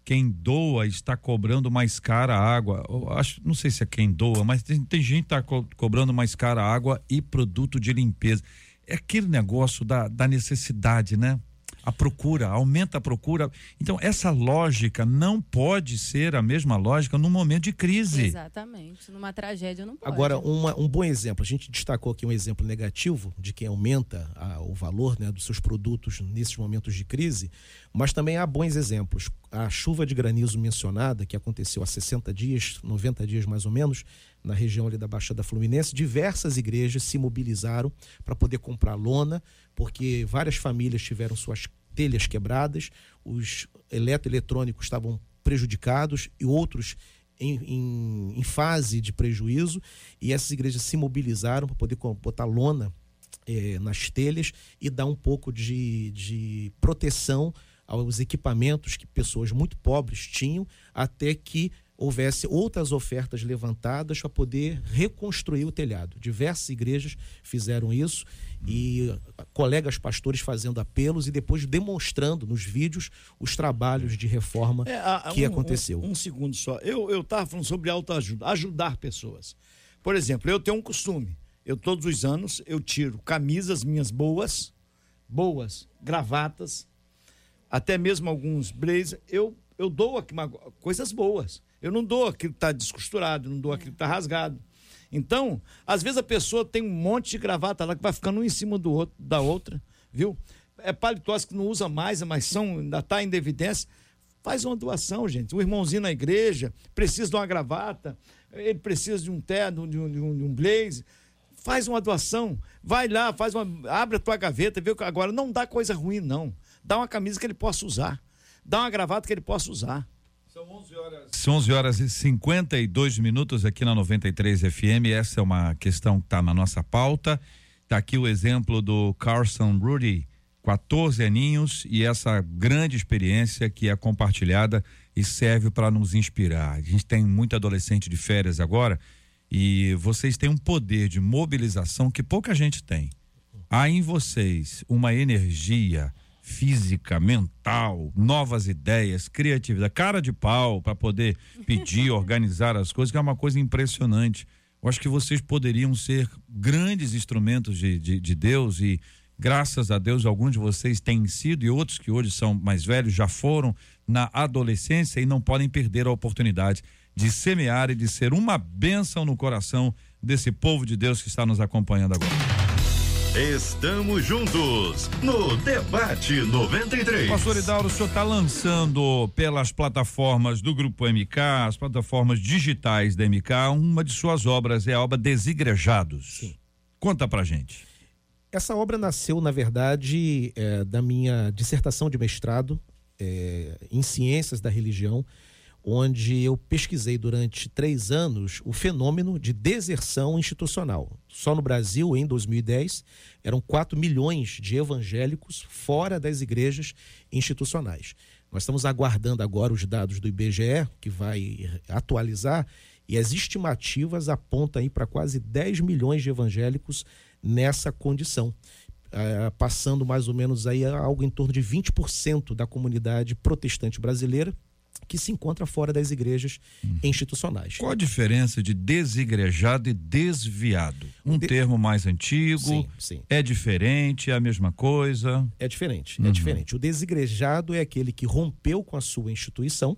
quem doa está cobrando mais cara a água. Eu acho, não sei se é quem doa, mas tem, tem gente que está co- cobrando mais cara a água e produto de limpeza. É aquele negócio da, da necessidade, né? A procura, aumenta a procura. Então, essa lógica não pode ser a mesma lógica num momento de crise. Exatamente. Numa tragédia não pode. Agora, uma- um bom exemplo. A gente destacou aqui um exemplo negativo de quem aumenta a- o valor né, dos seus produtos nesses momentos de crise, mas também há bons exemplos. A chuva de granizo mencionada, que aconteceu há 60 dias, 90 dias mais ou menos, na região ali da Baixada Fluminense, diversas igrejas se mobilizaram para poder comprar lona, porque várias famílias tiveram suas telhas quebradas, os eletroeletrônicos estavam prejudicados e outros em, em- em fase de prejuízo, e essas igrejas se mobilizaram para poder botar lona eh, nas telhas e dar um pouco de, de proteção aos equipamentos que pessoas muito pobres tinham, até que houvesse outras ofertas levantadas para poder reconstruir o telhado. Diversas igrejas fizeram isso e colegas pastores fazendo apelos e depois demonstrando nos vídeos os trabalhos de reforma É, a- que um- aconteceu. Um, um segundo só. Eu eu estava falando sobre autoajuda, ajudar pessoas. Por exemplo, eu tenho um costume. Eu todos os anos eu tiro camisas minhas boas, boas, gravatas, até mesmo alguns blazers. Eu eu dou aqui uma- coisas boas. Eu não dou aquilo que está descosturado, não dou aquilo que está rasgado. Então, às vezes a pessoa tem um monte de gravata lá que vai ficando um em cima do outro, da outra, viu? É paletós que não usa mais, mas são, ainda está em evidência. Faz uma doação, gente. O irmãozinho na igreja precisa de uma gravata, ele precisa de um terno, de um, de um, de um blaze. Faz uma doação. Vai lá, faz uma. Abre a tua gaveta, vê que agora não dá coisa ruim, não. Dá uma camisa que ele possa usar. Dá uma gravata que ele possa usar. São 11 horas e 52 minutos aqui na 93 FM. Essa é uma questão que está na nossa pauta. Está aqui o exemplo do Carson Rudy, 14 aninhos, e essa grande experiência que é compartilhada e serve para nos inspirar. A gente tem muito adolescente de férias agora e vocês têm um poder de mobilização que pouca gente tem. Há em vocês uma energia física, mental, novas ideias, criatividade, cara de pau para poder pedir, organizar as coisas, que é uma coisa impressionante. Eu acho que vocês poderiam ser grandes instrumentos de, de, de Deus e graças a Deus alguns de vocês têm sido e outros que hoje são mais velhos já foram na adolescência e não podem perder a oportunidade de semear e de ser uma bênção no coração desse povo de Deus que está nos acompanhando agora. Estamos juntos no Debate 93. Pastor Idauro, o senhor está lançando pelas plataformas do Grupo MK, as plataformas digitais da MK, uma de suas obras, é a obra Desigrejados. Sim. Conta pra gente. Essa obra nasceu, na verdade, é, da minha dissertação de mestrado é, em ciências da religião, onde eu pesquisei durante três anos o fenômeno de deserção institucional. Só no Brasil, em 2010, eram 4 milhões de evangélicos fora das igrejas institucionais. Nós estamos aguardando agora os dados do IBGE, que vai atualizar, e as estimativas apontam aí para quase 10 milhões de evangélicos nessa condição. eh, passando mais ou menos aí algo em torno de 20% da comunidade protestante brasileira que se encontra fora das igrejas institucionais. Qual a diferença de desigrejado e desviado? Um De- termo mais antigo? Sim, sim. É diferente? É a mesma coisa? É diferente, é diferente. O desigrejado é aquele que rompeu com a sua instituição,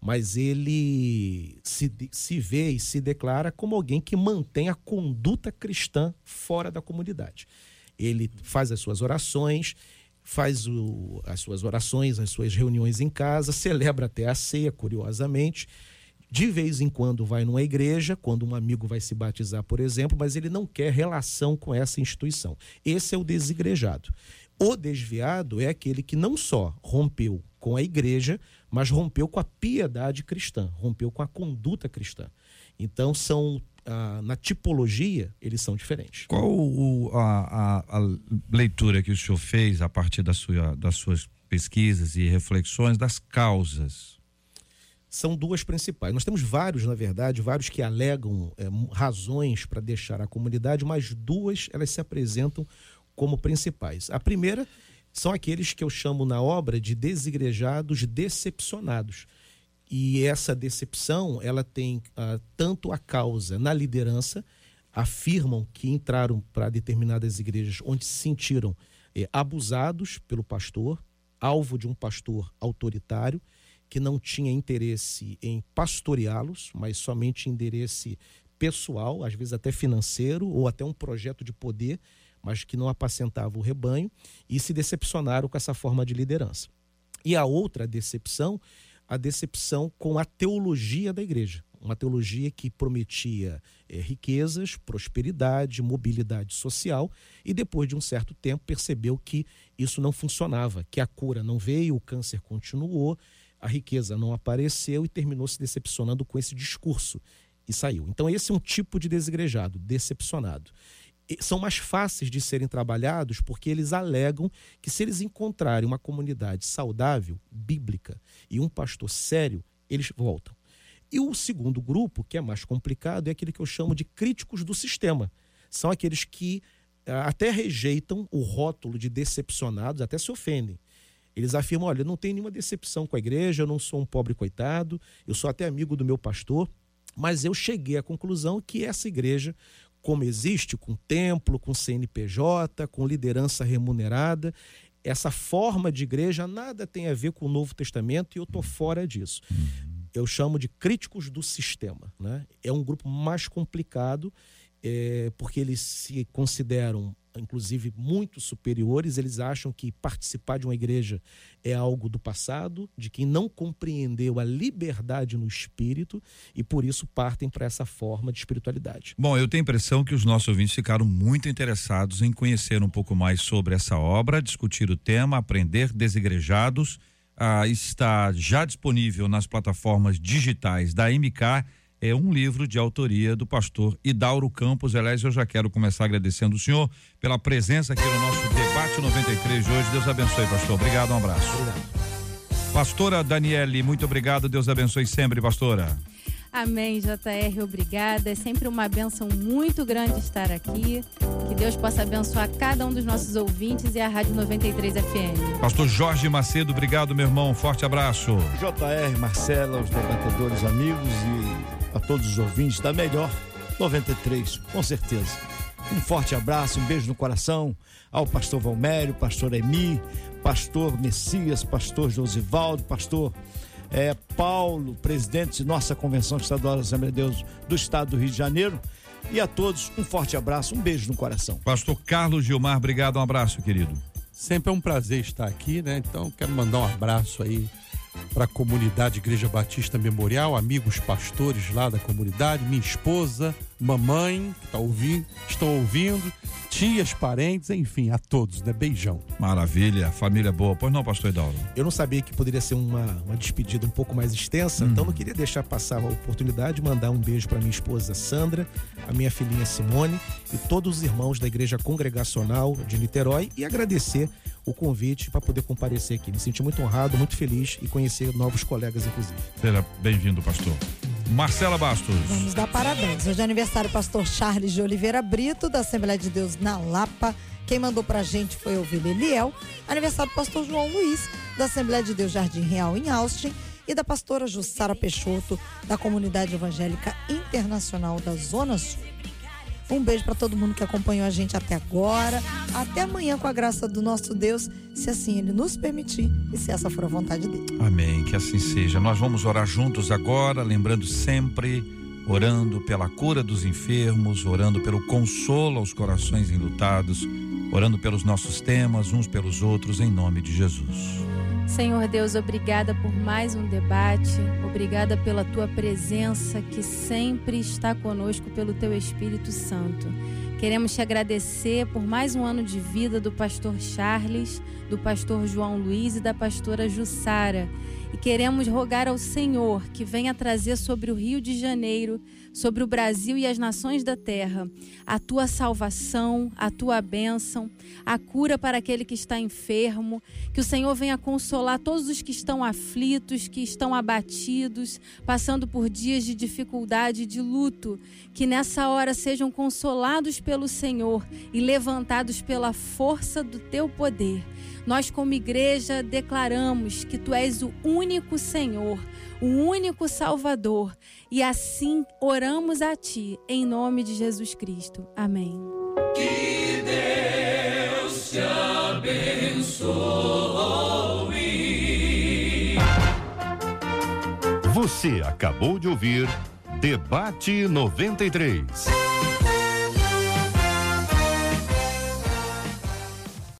mas ele se, se vê e se declara como alguém que mantém a conduta cristã fora da comunidade. Ele faz as suas orações, faz o- as suas orações, as suas reuniões em casa, celebra até a ceia, curiosamente. De vez em quando vai numa igreja, quando um amigo vai se batizar, por exemplo, mas ele não quer relação com essa instituição. Esse é o desigrejado. O desviado é aquele que não só rompeu com a igreja, mas rompeu com a piedade cristã, rompeu com a conduta cristã. Então, são ah, na tipologia, eles são diferentes. Qual o- a, a- a leitura que o senhor fez a partir da sua- das suas pesquisas e reflexões das causas? são duas principais. Nós temos vários, na verdade, vários que alegam é, razões para deixar a comunidade, mas duas elas se apresentam como principais. A primeira são aqueles que eu chamo na obra de desigrejados decepcionados. E essa decepção, ela tem ah, tanto a causa na liderança, afirmam que entraram para determinadas igrejas onde se sentiram eh, abusados pelo pastor, alvo de um pastor autoritário, que não tinha interesse em pastoreá-los, mas somente interesse pessoal, às vezes até financeiro, ou até um projeto de poder, mas que não apacentava o rebanho, e se decepcionaram com essa forma de liderança. E a outra decepção, a decepção com a teologia da igreja. Uma teologia que prometia eh, riquezas, prosperidade, mobilidade social, e depois de um certo tempo percebeu que isso não funcionava, que a cura não veio, o câncer continuou, a riqueza não apareceu e terminou se decepcionando com esse discurso e saiu. Então, esse é um tipo de desigrejado, decepcionado. São mais fáceis de serem trabalhados porque eles alegam que se eles encontrarem uma comunidade saudável, bíblica e um pastor sério, eles voltam. E o segundo grupo, que é mais complicado, é aquele que eu chamo de críticos do sistema. São aqueles que ah, até rejeitam o rótulo de decepcionados, até se ofendem. Eles afirmam: olha, eu não tenho nenhuma decepção com a igreja, eu não sou um pobre coitado, eu sou até amigo do meu pastor, mas eu cheguei à conclusão que essa igreja, como existe, com templo, com CNPJ, com liderança remunerada, essa forma de igreja nada tem a ver com o Novo Testamento e eu estou fora disso. Eu chamo de críticos do sistema. Né? É um grupo mais complicado, é, porque eles se consideram, inclusive, muito superiores. Eles acham que participar de uma igreja é algo do passado, de quem não compreendeu a liberdade no espírito e por isso partem para essa forma de espiritualidade. Bom, eu tenho a impressão que os nossos ouvintes ficaram muito interessados em conhecer um pouco mais sobre essa obra, discutir o tema, aprender desigrejados. Ah, está já disponível nas plataformas digitais da MK. É um livro de autoria do pastor Idauro Campos. Aliás, eu já quero começar agradecendo o senhor pela presença aqui no nosso debate 93 de hoje. Deus abençoe, pastor. Obrigado, um abraço. Pastora Daniele, muito obrigado. Deus abençoe sempre, pastora. Amém, JR, obrigada. É sempre uma benção muito grande estar aqui. Que Deus possa abençoar cada um dos nossos ouvintes e a Rádio 93 FM. Pastor Jorge Macedo, obrigado, meu irmão. Forte abraço. JR, Marcela, os debatedores amigos e a todos os ouvintes da melhor 93, com certeza. Um forte abraço, um beijo no coração ao pastor Valmério, pastor Emi, pastor Messias, pastor Josivaldo, pastor eh, Paulo, presidente de nossa Convenção Estadual da Assembleia de Deus do Estado do Rio de Janeiro. E a todos, um forte abraço, um beijo no coração. Pastor Carlos Gilmar, obrigado, um abraço, querido. Sempre é um prazer estar aqui, né? Então quero mandar um abraço aí para a comunidade Igreja Batista Memorial, amigos pastores lá da comunidade, minha esposa, mamãe que tá ouvindo, estão ouvindo, tias, parentes, enfim, a todos, né? Beijão. Maravilha, família boa. Pois não, pastor Idauro? Eu não sabia que poderia ser uma, uma despedida um pouco mais extensa, então não queria deixar passar a oportunidade de mandar um beijo para minha esposa Sandra, a minha filhinha Simone e todos os irmãos da Igreja Congregacional de Niterói e agradecer o convite para poder comparecer aqui. Me senti muito honrado, muito feliz e conhecer novos colegas, inclusive. Seja bem-vindo, pastor. Marcela Bastos. Vamos dar parabéns. Hoje é aniversário do pastor Charles de Oliveira Brito, da Assembleia de Deus na Lapa. Quem mandou pra gente foi o Ovelha Eliel, aniversário do pastor João Luiz, da Assembleia de Deus Jardim Real em Austin, e da pastora Jussara Peixoto, da Comunidade Evangélica Internacional da Zona Sul. Um beijo para todo mundo que acompanhou a gente até agora. Até amanhã, com a graça do nosso Deus, se assim Ele nos permitir e se essa for a vontade dele. Amém, que assim seja. Nós vamos orar juntos agora, lembrando sempre, orando pela cura dos enfermos, orando pelo consolo aos corações enlutados, orando pelos nossos temas, uns pelos outros, em nome de Jesus. Senhor Deus, obrigada por mais um debate, obrigada pela tua presença que sempre está conosco pelo teu Espírito Santo. Queremos te agradecer por mais um ano de vida do pastor Charles, do pastor João Luiz e da pastora Jussara. E queremos rogar ao Senhor que venha trazer sobre o Rio de Janeiro sobre o Brasil e as nações da terra, a tua salvação, a tua bênção, a cura para aquele que está enfermo, que o Senhor venha consolar todos os que estão aflitos, que estão abatidos, passando por dias de dificuldade de luto, que nessa hora sejam consolados pelo Senhor e levantados pela força do teu poder. Nós, como igreja, declaramos que tu és o único Senhor, o único Salvador, e assim oramos a ti, em nome de Jesus Cristo. Amém. Que Deus te abençoe. Você acabou de ouvir Debate 93.